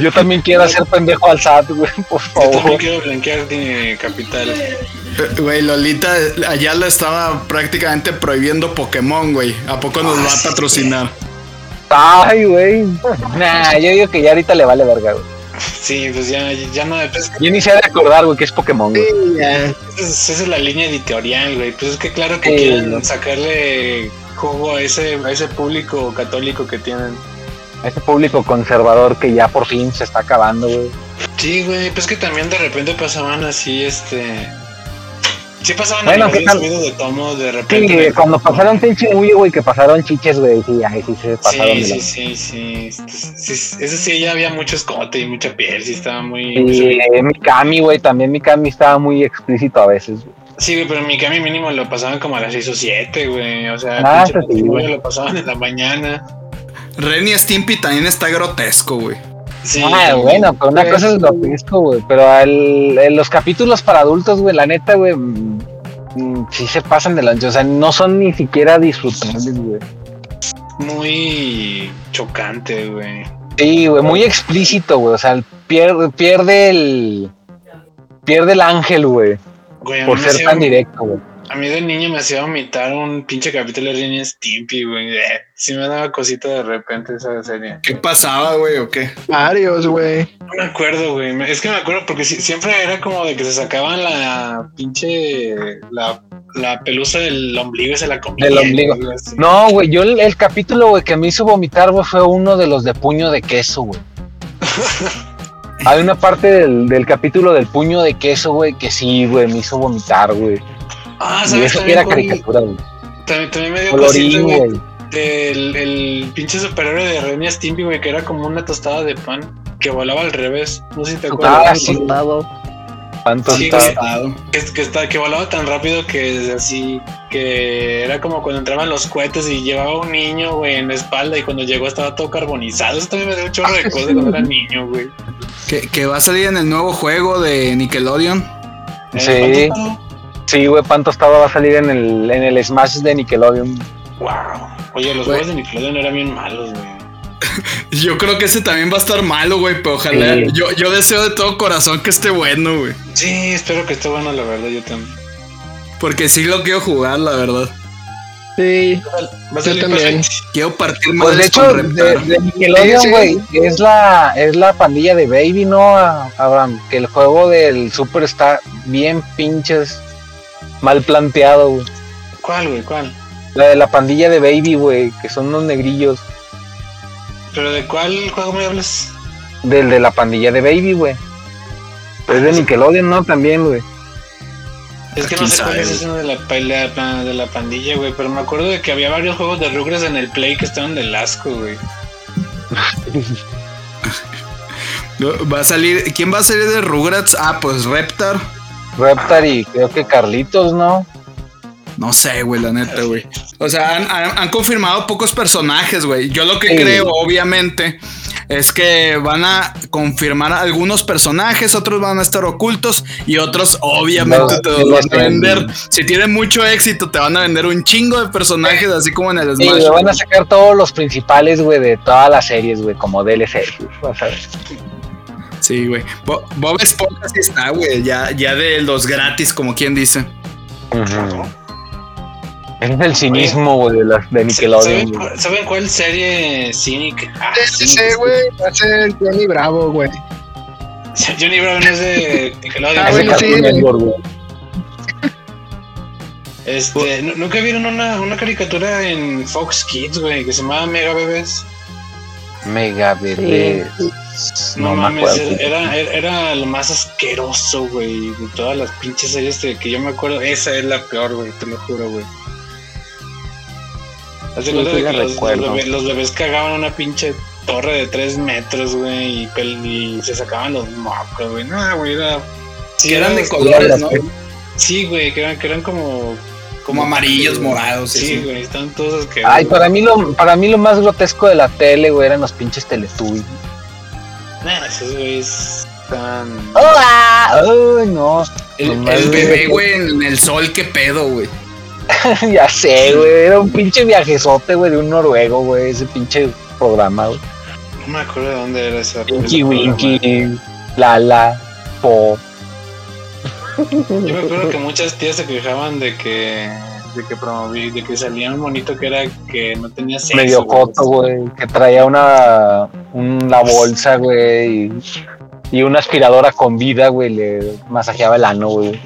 Yo también quiero hacer pendejo al SAT, güey, por Yo también favor. quiero blanquear mi capital. Eh, Güey, Lolita Ayala estaba prácticamente prohibiendo Pokémon, güey. ¿A poco nos va a patrocinar? Ay, güey. Nah, yo digo que ya ahorita le vale verga, güey. Sí, pues ya, ya no. Pues, Yo ni se ha de acordar, güey, que es Pokémon, güey. Sí, esa es la línea editorial, güey. Pues es que claro que Sí, quieren no. sacarle jugo a ese, a ese público católico que tienen. A ese público conservador que ya por fin se está acabando, güey. Sí, güey, pues que también de repente pasaban así, este. Sí pasaban Bueno, ¿qué tal? de tomo de Sí, repente. cuando pasaron Tenchi Muyo, güey, que pasaron chiches, güey, sí, ay, sí se pasaron. Sí, de sí, sí, sí, Eso sí, ya había mucho escote y mucha piel, sí estaba muy. Sí, eh, Mikami, güey, también Mikami estaba muy explícito a veces. güey. Sí, güey, pero en mi cami mínimo lo pasaban como a las 6 o 7, güey. O sea, Ah, pinche sí, lo pasaban en la mañana. Ren y Stimpy también está grotesco, güey. Sí, ah, también. bueno, pero una Pues, cosa es lo fresco, güey, pero el, el- los capítulos para adultos, güey, la neta, güey, mm, mm, sí se pasan de lancha, o sea, no son ni siquiera disfrutables, güey. Muy chocante, güey. Sí, güey, muy explícito, güey, o sea, pierde, pierde el... Pierde el ángel, güey, por ser tan directo, güey. A mí de niño me hacía vomitar un pinche capítulo de Ren Stimpy, güey. Eh, Sí me daba cosita de repente esa serie. ¿Qué pasaba, güey, o qué? Varios, güey. No me acuerdo, güey. Es que me acuerdo porque siempre era como de que se sacaban la pinche. La, la pelusa del ombligo y se la comían. Del ombligo. güey. No, güey, yo el, el capítulo, güey, que me hizo vomitar, güey, fue uno de los de puño de queso, güey. [LAUGHS] Hay una parte del, del capítulo del puño de queso, güey, que sí, güey, me hizo vomitar, güey. Ah, Y ¿sabes? eso que También, era caricatura, güey. También, también me dio Colorín, güey. Del el pinche superhéroe de Ren y Stimpy, güey, que era como una tostada de pan que volaba al revés. No sé si te acuerdas. Ah, sí. ¿Cuánto Sí, está? güey. Que, que, está- que volaba tan rápido que así, que era como cuando entraban los cohetes y llevaba un niño, güey, en la espalda y cuando llegó estaba todo carbonizado. Eso también me dio un chorro de [LAUGHS] cosas cuando era niño, güey. Que, que va a salir en el nuevo juego de Nickelodeon. Sí. Sí, güey, Pan Tostado va a salir en el, en el Smash de Nickelodeon. Wow. Oye, los juegos de Nickelodeon eran bien malos, güey. [LAUGHS] Yo creo que ese también va a estar malo, güey, pero ojalá. Sí. Yo, yo deseo de todo corazón que esté bueno, güey. Sí, espero que esté bueno, la verdad, yo también. Porque sí lo quiero jugar, la verdad. Sí. Va a salir también. Quiero partir Pues de hecho, con de, Nickelodeon, Sí, sí. güey, es la, es la pandilla de Baby, ¿no, Abraham? Que el juego del Super está bien pinches mal planteado, güey. ¿Cuál, güey? ¿Cuál? La de la pandilla de Baby, güey, que son unos negrillos. ¿Pero de cuál juego me hablas? Del de la pandilla de Baby, güey. Es de Nickelodeon, ¿no? También, güey. Es que no ¿Quién sé cuál es ese de la, la- de la pandilla, güey. Pero me acuerdo de que había varios juegos de Rugrats en el Play que estaban del asco, güey. [LAUGHS] Va a salir. ¿Quién va a salir de Rugrats? Ah, pues Reptar. Reptar y creo que Carlitos, ¿no? No sé, güey, la neta, güey. O sea, han, han- han confirmado pocos personajes, güey. Yo lo que Sí. creo, obviamente, es que van a confirmar algunos personajes, otros van a estar ocultos y otros, obviamente, No, te sí, los van sí. a vender. Si tienen mucho éxito, te van a vender un chingo de personajes, así como en el Sí, Smash. le van a sacar todos los principales, güey, de todas las series, güey, como DLC. vas a ver. Sí, güey. Bo- Bob Esponja sí está, güey. Ya, ya de los gratis, como quien dice. Es el cinismo, güey, de, las- de Nickelodeon. ¿Saben, ¿Saben cuál serie Cynic? Ah, Ese, Cynic. güey, va a ser Johnny Bravo, güey. [LAUGHS] Johnny Bravo no es de Nickelodeon. Ah, bueno, sí, güey. Network, güey. [LAUGHS] Este, ¿nu- ¿nunca vieron una, una caricatura en Fox Kids, güey, que se llamaba Mega Bebés? Mega bebé. No, No, me mames, acuerdo. era, era, era lo más asqueroso, güey, de todas las pinches series de que yo me acuerdo. Esa es la peor, güey, te lo juro, güey. Haz de Sí, cuenta sí que los, los bebés, los bebés cagaban una pinche torre de tres metros, güey, y, se sacaban los mocos, güey. No, güey, era... Sí, Que eran de colores, ¿no? Sí, güey, que eran, que eran como... Como amarillos, morados. Sí, Sí, güey, estaban todos asquerosos. Ay, para mí, lo, para mí lo más grotesco de la tele, güey, eran los pinches Teletubbies. Nah, esos güeyes están... ¡Ah! ¡Ay, no! El, bebé, güey, en el sol, qué pedo, güey. [LAUGHS] ya sé, güey, era un pinche viajezote, güey, de un noruego, güey, ese pinche programa, güey. No me acuerdo de dónde era esa Pinky Winky, Lala, Po. Yo me acuerdo que muchas tías se quejaban de que de que promoví, de que salía un monito que era que no tenía sexo. medio güey. coto, güey, que traía una, una bolsa, güey, y, y una aspiradora con vida, güey, le masajeaba el ano, güey.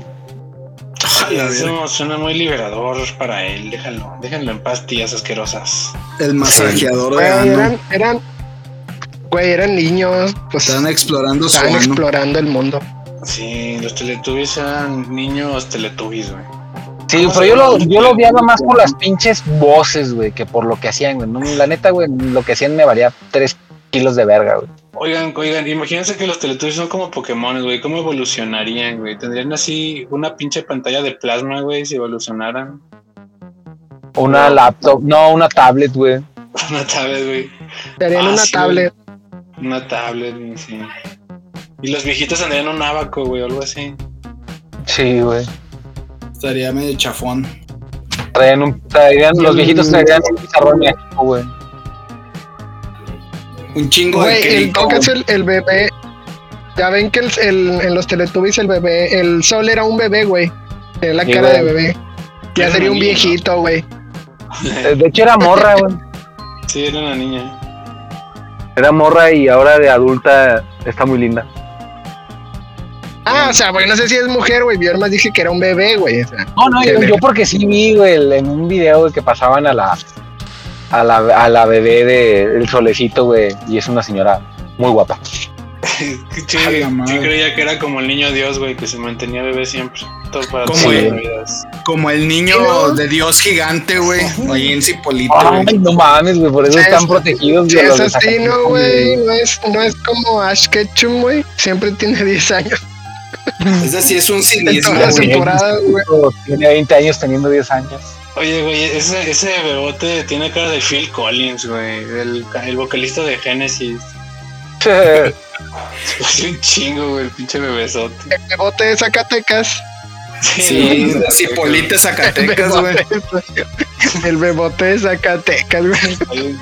Eso suena muy liberador para él, déjalo, déjenlo en paz, tías asquerosas. El masajeador de Güey, ano. eran, eran, güey, eran niños, pues Están explorando su estaban ano. explorando el mundo. Sí, los teletubbies eran niños teletubbies, güey. Sí, ¿Cómo pero yo lo, yo lo odiaba más por las pinches voces, güey, que por lo que hacían, güey. No, la neta, güey, lo que hacían me valía tres kilos de verga, güey. Oigan, oigan, imagínense que los teletubbies son como Pokémon, güey. ¿Cómo evolucionarían, güey? ¿Tendrían así una pinche pantalla de plasma, güey, si evolucionaran? Una laptop, no, una tablet, güey. [LAUGHS] Una tablet, güey. Tenían Ah, una sí, tablet. Una tablet, güey, sí. Y los viejitos tendrían un abaco, güey, o algo así. Sí, güey. Estaría medio chafón. Traían un, traían, los viejitos traían un pizarrón México, güey. Un chingo de Güey, el querico, tocas el, el bebé. Ya ven que el, el- en los Teletubbies el bebé, el sol era un bebé, güey. Tenía la Sí, cara de bebé. Ya Era sería un niña, viejito, güey. Eh, De hecho era morra, güey. Sí, era una niña. Era morra y ahora de adulta está muy linda. Ah, o sea, güey, no sé si es mujer, güey. Yo más dije que era un bebé, güey. O sea, No, no, yo, yo porque sí vi, güey, el- en un video güey, que pasaban a la, a la, a la bebé de El Solecito, güey, y es una señora muy guapa. [LAUGHS] Qué A chido. la Yo madre. creía que era como el niño Dios, güey, que se mantenía bebé siempre. Todo para las vidas. Como el niño ¿no? de Dios gigante, güey. Ahí en Cipolito, Ay, no mames, güey, por eso Sí, están es- protegidos. es de así, no, güey. No es, no es como Ash Ketchum, güey. Siempre tiene 10 años Ese sí es un cinismo. Tiene 20 años teniendo 10 años. Oye, güey, ese, ese bebote tiene cara de Phil Collins, güey. El, el vocalista de Genesis. [LAUGHS] Es un chingo, güey, el pinche bebesote. El bote de Zacatecas. Sí, Cipolite, El Zacatecas, güey. bebote, el bebote de Zacatecas, güey.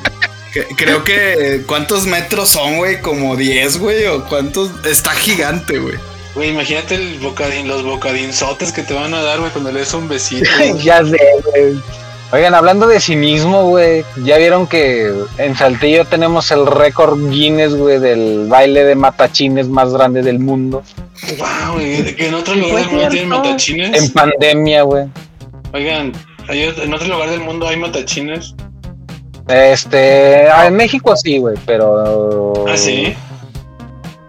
Creo que ¿cuántos metros son, güey? Como 10, güey, o cuántos está gigante, güey. Güey, imagínate el bocadín, los bocadinzotes que te van a dar, güey, cuando le des un besito. [LAUGHS] ya sé, güey. Oigan, hablando de cinismo, güey, ya vieron que en Saltillo tenemos el récord Guinness, güey, del baile de matachines más grande del mundo. Wow, güey, que en otro lugar del mundo tienen En matachines. pandemia, güey. Oigan, ¿hay ot- en otro lugar del mundo hay matachines. Este, ah, en México sí, güey, pero. Ah, sí.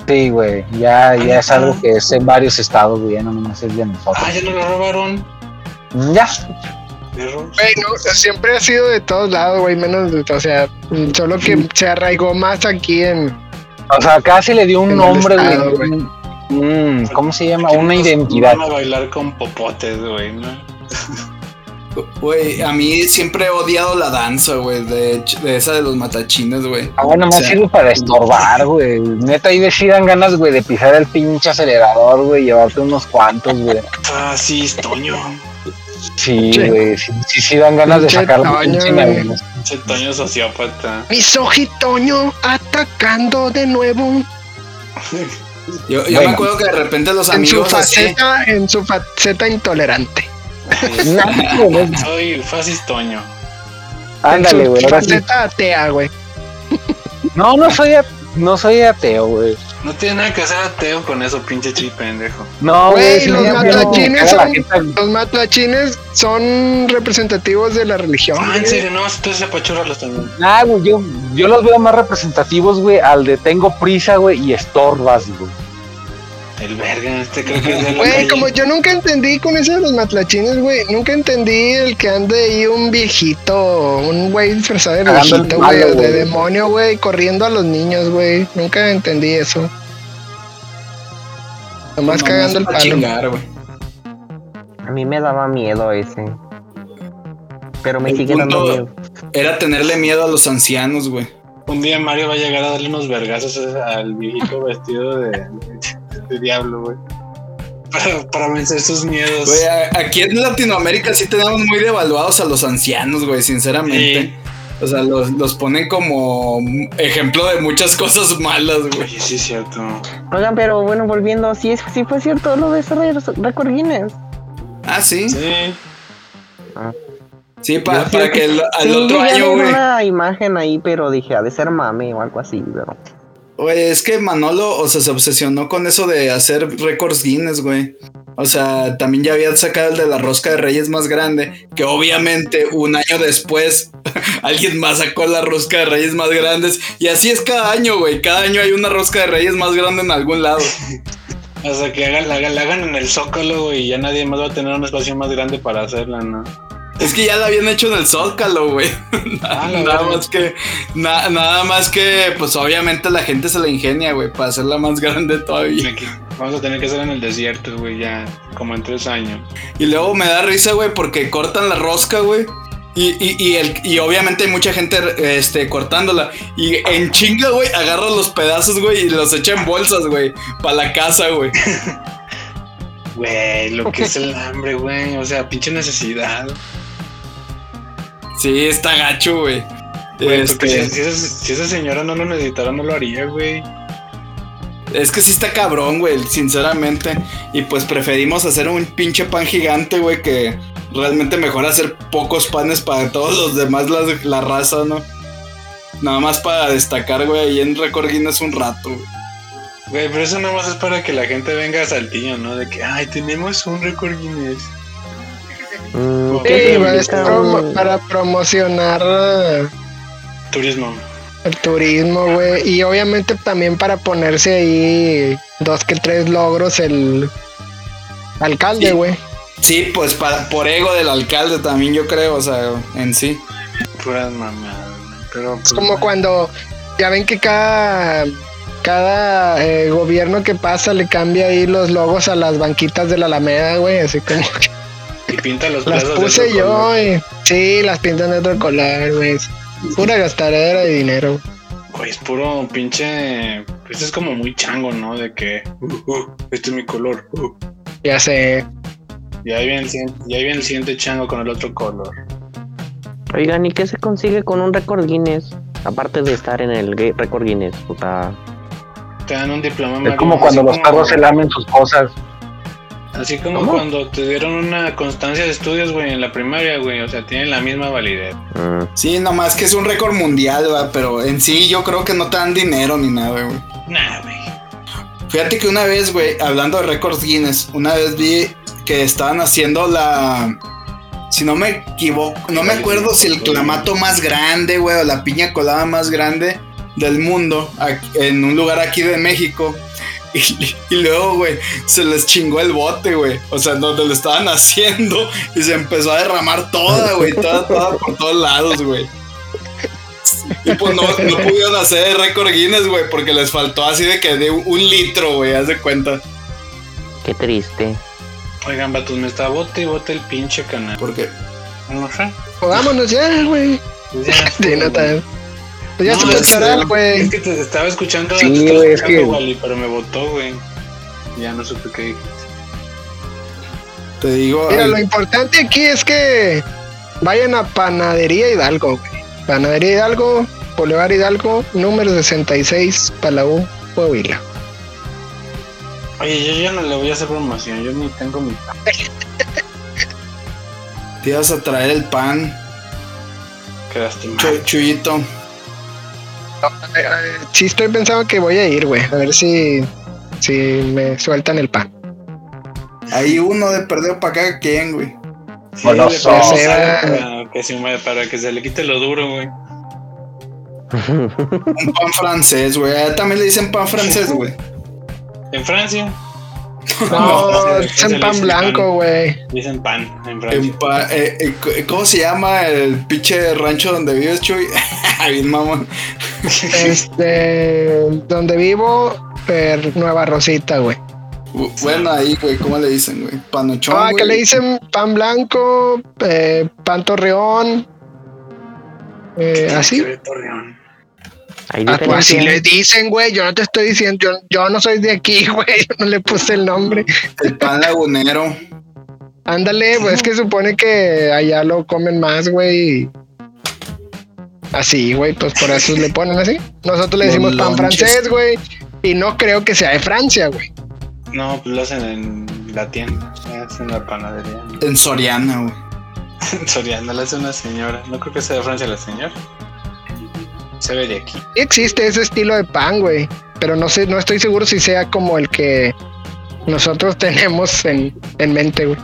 Sí, güey, ya, ya es algo que es en varios estados, güey, ya no nomás es de nosotros. Ah, ya no lo robaron. Ya, Perros. Güey, no, siempre ha sido de todos lados, güey, menos de, o sea, solo que se arraigó más aquí en, o sea, casi le dio un nombre, estado, güey. un- un- ¿Cómo se llama? Una identidad. Van a bailar con popotes, güey, ¿no? [LAUGHS] Güey, a mí siempre he odiado la danza, güey, de, esa de los matachines, güey. Ah, bueno, más O sea, sirve para estorbar, güey. Neta, ahí sí dan ganas, güey, de pisar el pinche acelerador, güey, llevarte unos cuantos, güey. Ah, sí, es Toño. Sí, Sí. güey, sí, sí, sí dan ganas de sacar la pinche Toño sociópata. Mi Toño atacando de nuevo Yo, yo Bueno. me acuerdo que de repente los en su amigos así. en su faceta intolerante. [LAUGHS] No, Soy Fasis Toño. Ándale, güey, ahora sí. atea, güey. No, no soy, a- no soy ateo, güey. No tiene nada que hacer ateo con eso, pinche chi pendejo. No, Güey, si los miedo, son- Los matlachines son representativos de la religión. Ah, en güey. serio, no, entonces apachúralos también. Ah, güey, yo, yo los veo más representativos, güey, al de tengo prisa, güey, y estorbas, güey. El verga, este creo que es de la Güey, como yo nunca entendí con eso de los matlachines, güey. Nunca entendí el que ande ahí un viejito, un güey disfrazado de el viejito, güey, de demonio, güey, corriendo a los niños, güey. Nunca entendí eso. Nomás cagando el pa' palo. chingar, güey. A mí me daba miedo ese. Pero me El sigue dando miedo. Era tenerle miedo a los ancianos, güey. Un día Mario va a llegar a darle unos vergazos al viejito vestido de, de diablo, güey. Para, para vencer sus miedos. Güey, aquí en Latinoamérica sí tenemos muy devaluados a los ancianos, güey, sinceramente. Sí. O sea, los, los ponen como ejemplo de muchas cosas malas, güey. Oye, sí es cierto. Oigan, pero bueno, volviendo, sí, es, sí fue cierto lo de ese récord Guinness. Ah, sí. Sí. Sí, pa- para sí- que el- al sí, otro año, güey. una imagen ahí, pero dije, ha de ser mame o algo así, pero... Güey, es que Manolo, o sea, se obsesionó con eso de hacer récords Guinness, güey. O sea, también ya había sacado el de la rosca de reyes más grande, que obviamente un año después [LAUGHS] alguien más sacó la rosca de reyes más grandes. Y así es cada año, güey. Cada año hay una rosca de reyes más grande en algún lado. [LAUGHS] Hasta que hagan, la, hagan- en el zócalo, y ya nadie más va a tener un espacio más grande para hacerla, ¿no? Es que ya la habían hecho en el Zócalo, güey. [LAUGHS] Ah, nada más que, na- nada más que, pues obviamente la gente se la ingenia, güey, para hacerla más grande todavía. Aquí Vamos a tener que hacer en el desierto, güey, ya como en tres años. Y luego me da risa, güey, porque cortan la rosca, güey. Y, y, y, el, y obviamente hay mucha gente este, cortándola. Y en chinga, güey, agarran los pedazos, güey, y los echa en bolsas, güey, para la casa, güey. [LAUGHS] Güey, lo que es el hambre, güey. O sea, pinche necesidad. Sí, está gacho, güey. Güey, porque Este, si, si esa, si esa señora no lo necesitara, no lo haría, güey. Es que sí está cabrón, güey, sinceramente. Y pues preferimos hacer un pinche pan gigante, güey, que realmente mejor hacer pocos panes para todos los demás, la, la raza, ¿no? Nada más para destacar, güey, ahí en Record Guinness un rato, güey. Güey, pero eso nada más es para que la gente venga a Saltillo, ¿no? De que, ay, tenemos un récord Guinness. Mm, Sí, ¿qué Sí, güey, es significa promo- un- para promocionar Turismo. el turismo, güey. Y obviamente también para ponerse ahí dos que tres logros el alcalde, güey. Sí, pues para, por ego del alcalde también, yo creo, o sea, en sí. Puras mamadas, güey. Pero, Es pues, como cuando ya ven que cada cada eh, gobierno que pasa le cambia ahí los logos a las banquitas de la Alameda, güey, así como que Y pinta los las de puse otro yo, color. güey. Sí, las pintan de otro color, güey. Pura gastadera de dinero. Güey, es puro pinche. Este es como muy chango, ¿no? De que, uh, uh, este es mi color. uh. Ya sé. Y ahí viene el y ahí viene el siguiente chango con el otro color. Oigan, ¿y qué se consigue con un récord Guinness? Aparte de estar en el récord Guinness, puta. Te dan un diploma Es como cuando los carros se lamen sus cosas. Así como ¿Cómo? cuando te dieron una constancia de estudios, güey, en la primaria, güey. O sea, tienen la misma validez. Mm. Sí, nomás que es un récord mundial, ¿va? pero en sí yo creo que no te dan dinero ni nada, güey. Nah, güey. Fíjate que una vez, güey, hablando de récords Guinness, una vez vi que estaban haciendo la. Si no me equivoco, no me acuerdo si el clamato más grande, güey, o la piña colada más grande del mundo, aquí- en un lugar aquí de México. Y, [LAUGHS] y luego, güey, se les chingó el bote, güey. O sea, donde lo estaban [LAUGHS] haciendo. Y se empezó a derramar toda, güey. Toda, toda por todos lados, güey. Y pues no, no pudieron hacer récord Guinness, güey, porque les faltó así de que de un litro, güey, haz de cuenta. Qué triste. Oigan, vatos, me está bote y bote el pinche canal. Porque No sé. Pues vámonos ya, güey. Ya Sí, no tan- Pues ya No, se puede es- güey. que te estaba escuchando, Sí, güey, es escuchando, que- Wally, pero me botó, güey. Ya no supe qué te digo. Mira, ay, lo importante aquí es que vayan a Panadería Hidalgo, güey. Panadería Hidalgo, Boulevard Hidalgo, número 66, Palau, Coahuila. Oye, yo ya no le voy a hacer promoción, yo ni tengo mi te ibas a traer el pan, Quedaste mal. Chu- Chuyito. Sí estoy pensando que voy a ir, güey. A ver si, si me sueltan el pan. Hay uno de perdido para acá, ¿quién, güey? Sí, Bueno, hacer va- para que, se me- para que se le quite lo duro, güey. [LAUGHS] Un pan francés, güey. A él también le dicen pan francés, güey. En Francia. No, en es Francia en le pan dicen blanco, güey. Dicen pan en En Francia. pa- eh, eh, ¿Cómo se llama el pinche rancho donde vives, Chuy? [LAUGHS] Bien mamón. Este, donde vivo, per Nueva Rosita, güey. Bu- Bueno, ahí, güey, ¿cómo le dicen, güey? Panochón. Ah, que le dicen pan blanco, eh, pan torreón. Eh, así. Torreón. Ah, pues así le dicen, güey. Yo no te estoy diciendo, yo, yo no soy de aquí, [LAUGHS] güey. Yo no le puse el nombre. El pan lagunero. Ándale, pues es que supone que allá lo comen más, güey. Así, güey, pues por eso le ponen así. Nosotros le Los decimos pan lonches. francés, güey. Y no creo que sea de Francia, güey. No, pues lo hacen en la tienda. Es en la panadería. En Soriana, güey. [LAUGHS] En Soriana lo hace una señora. No creo que sea de Francia la señora. Se ve de aquí. Sí existe ese estilo de pan, güey. Pero no sé, no estoy seguro si sea como el que nosotros [LAUGHS] tenemos en, en mente, güey.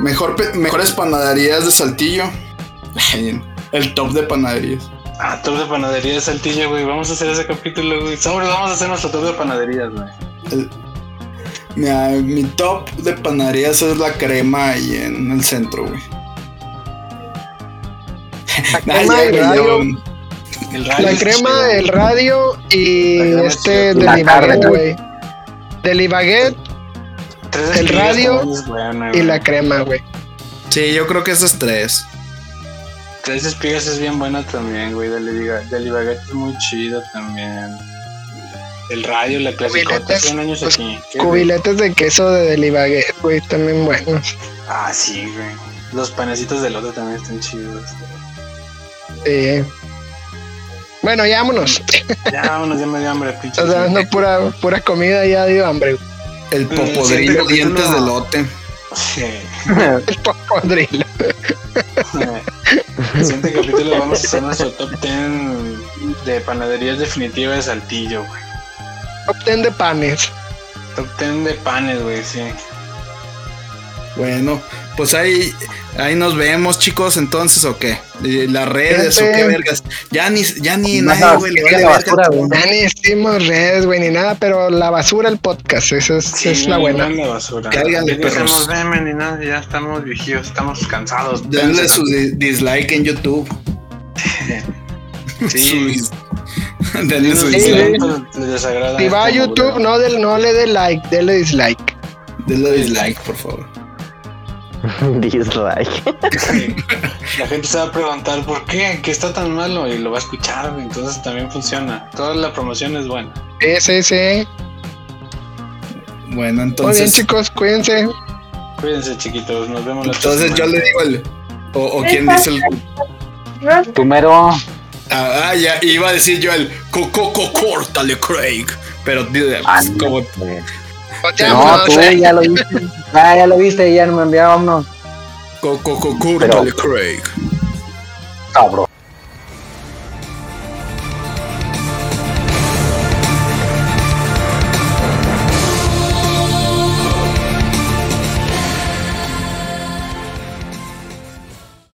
Mejor pe- mejores panaderías de Saltillo. El top de panaderías. Ah, top de panadería de Saltillo, güey. Vamos a hacer ese capítulo, güey. Sobre, vamos a hacer nuestro top de panaderías, güey. El- Mira, mi top de panaderías es la crema ahí en el centro, güey. La [LAUGHS] crema radio, El radio la es crema chido. del radio y crema este del carne. güey. Del Ibaguette Tres el radio buena, y la crema, güey. Sí, yo creo que esos tres. Tres espigas es bien buena también, güey. Del Ibaguette del Ibaguette es muy chido también. El radio, la clasicota, Cubiletes, hace años pues, aquí. ¿Qué, güey? Cubiletes de queso de del Ibaguette, güey, también buenos. Ah, sí, güey. Los panecitos de lote también están chidos. Sí. Bueno, ya vámonos. [LAUGHS] Ya, vámonos, ya me dio hambre, pinche. [LAUGHS] Estás dando pura, pura comida, ya dio hambre. güey. El sí, popodrilo dientes de lote. Sí. [LAUGHS] El popodrilo. El siguiente capítulo vamos a hacer nuestro top 10 de panaderías definitivas de Saltillo, güey. Top 10 de panes. Top 10 de panes, güey, sí. Bueno, pues ahí, ahí nos vemos, chicos, entonces, ¿o qué? Y Las redes, ¿o qué vergas? Ya ni, ya ni Nada, nadie, güey, vale la verga basura, güey. Ya ni hicimos redes, güey, ni nada, pero la basura el podcast, esa es, Sí, es la no, buena. no en la basura. Cáiganle, perros. meme ni nada, ya estamos viejitos, estamos cansados. Denle su di- dislike en YouTube. [LAUGHS] Sí. [LAUGHS] Denle su dislike. Si va a YouTube, no, del, no le dé like, dele dislike. Denle dislike, por favor. [LAUGHS] Dislike. La gente se va a preguntar por qué, qué está tan malo y lo va a escuchar, entonces también funciona. Toda la promoción es buena. Sí, sí, sí. Bueno, Muy bien, entonces. chicos, cuídense. Cuídense, chiquitos, nos vemos la otra Entonces yo le digo el. O, o quién dice el. Primero, Ah, ah, ya iba a decir yo el. Coco, córtale, Craig. Pero Ah, como. No, tú eh. ya lo [LAUGHS] viste. Ah, ya lo viste, ya no me enviábamos. Coco, córtale, Craig. Cabrón.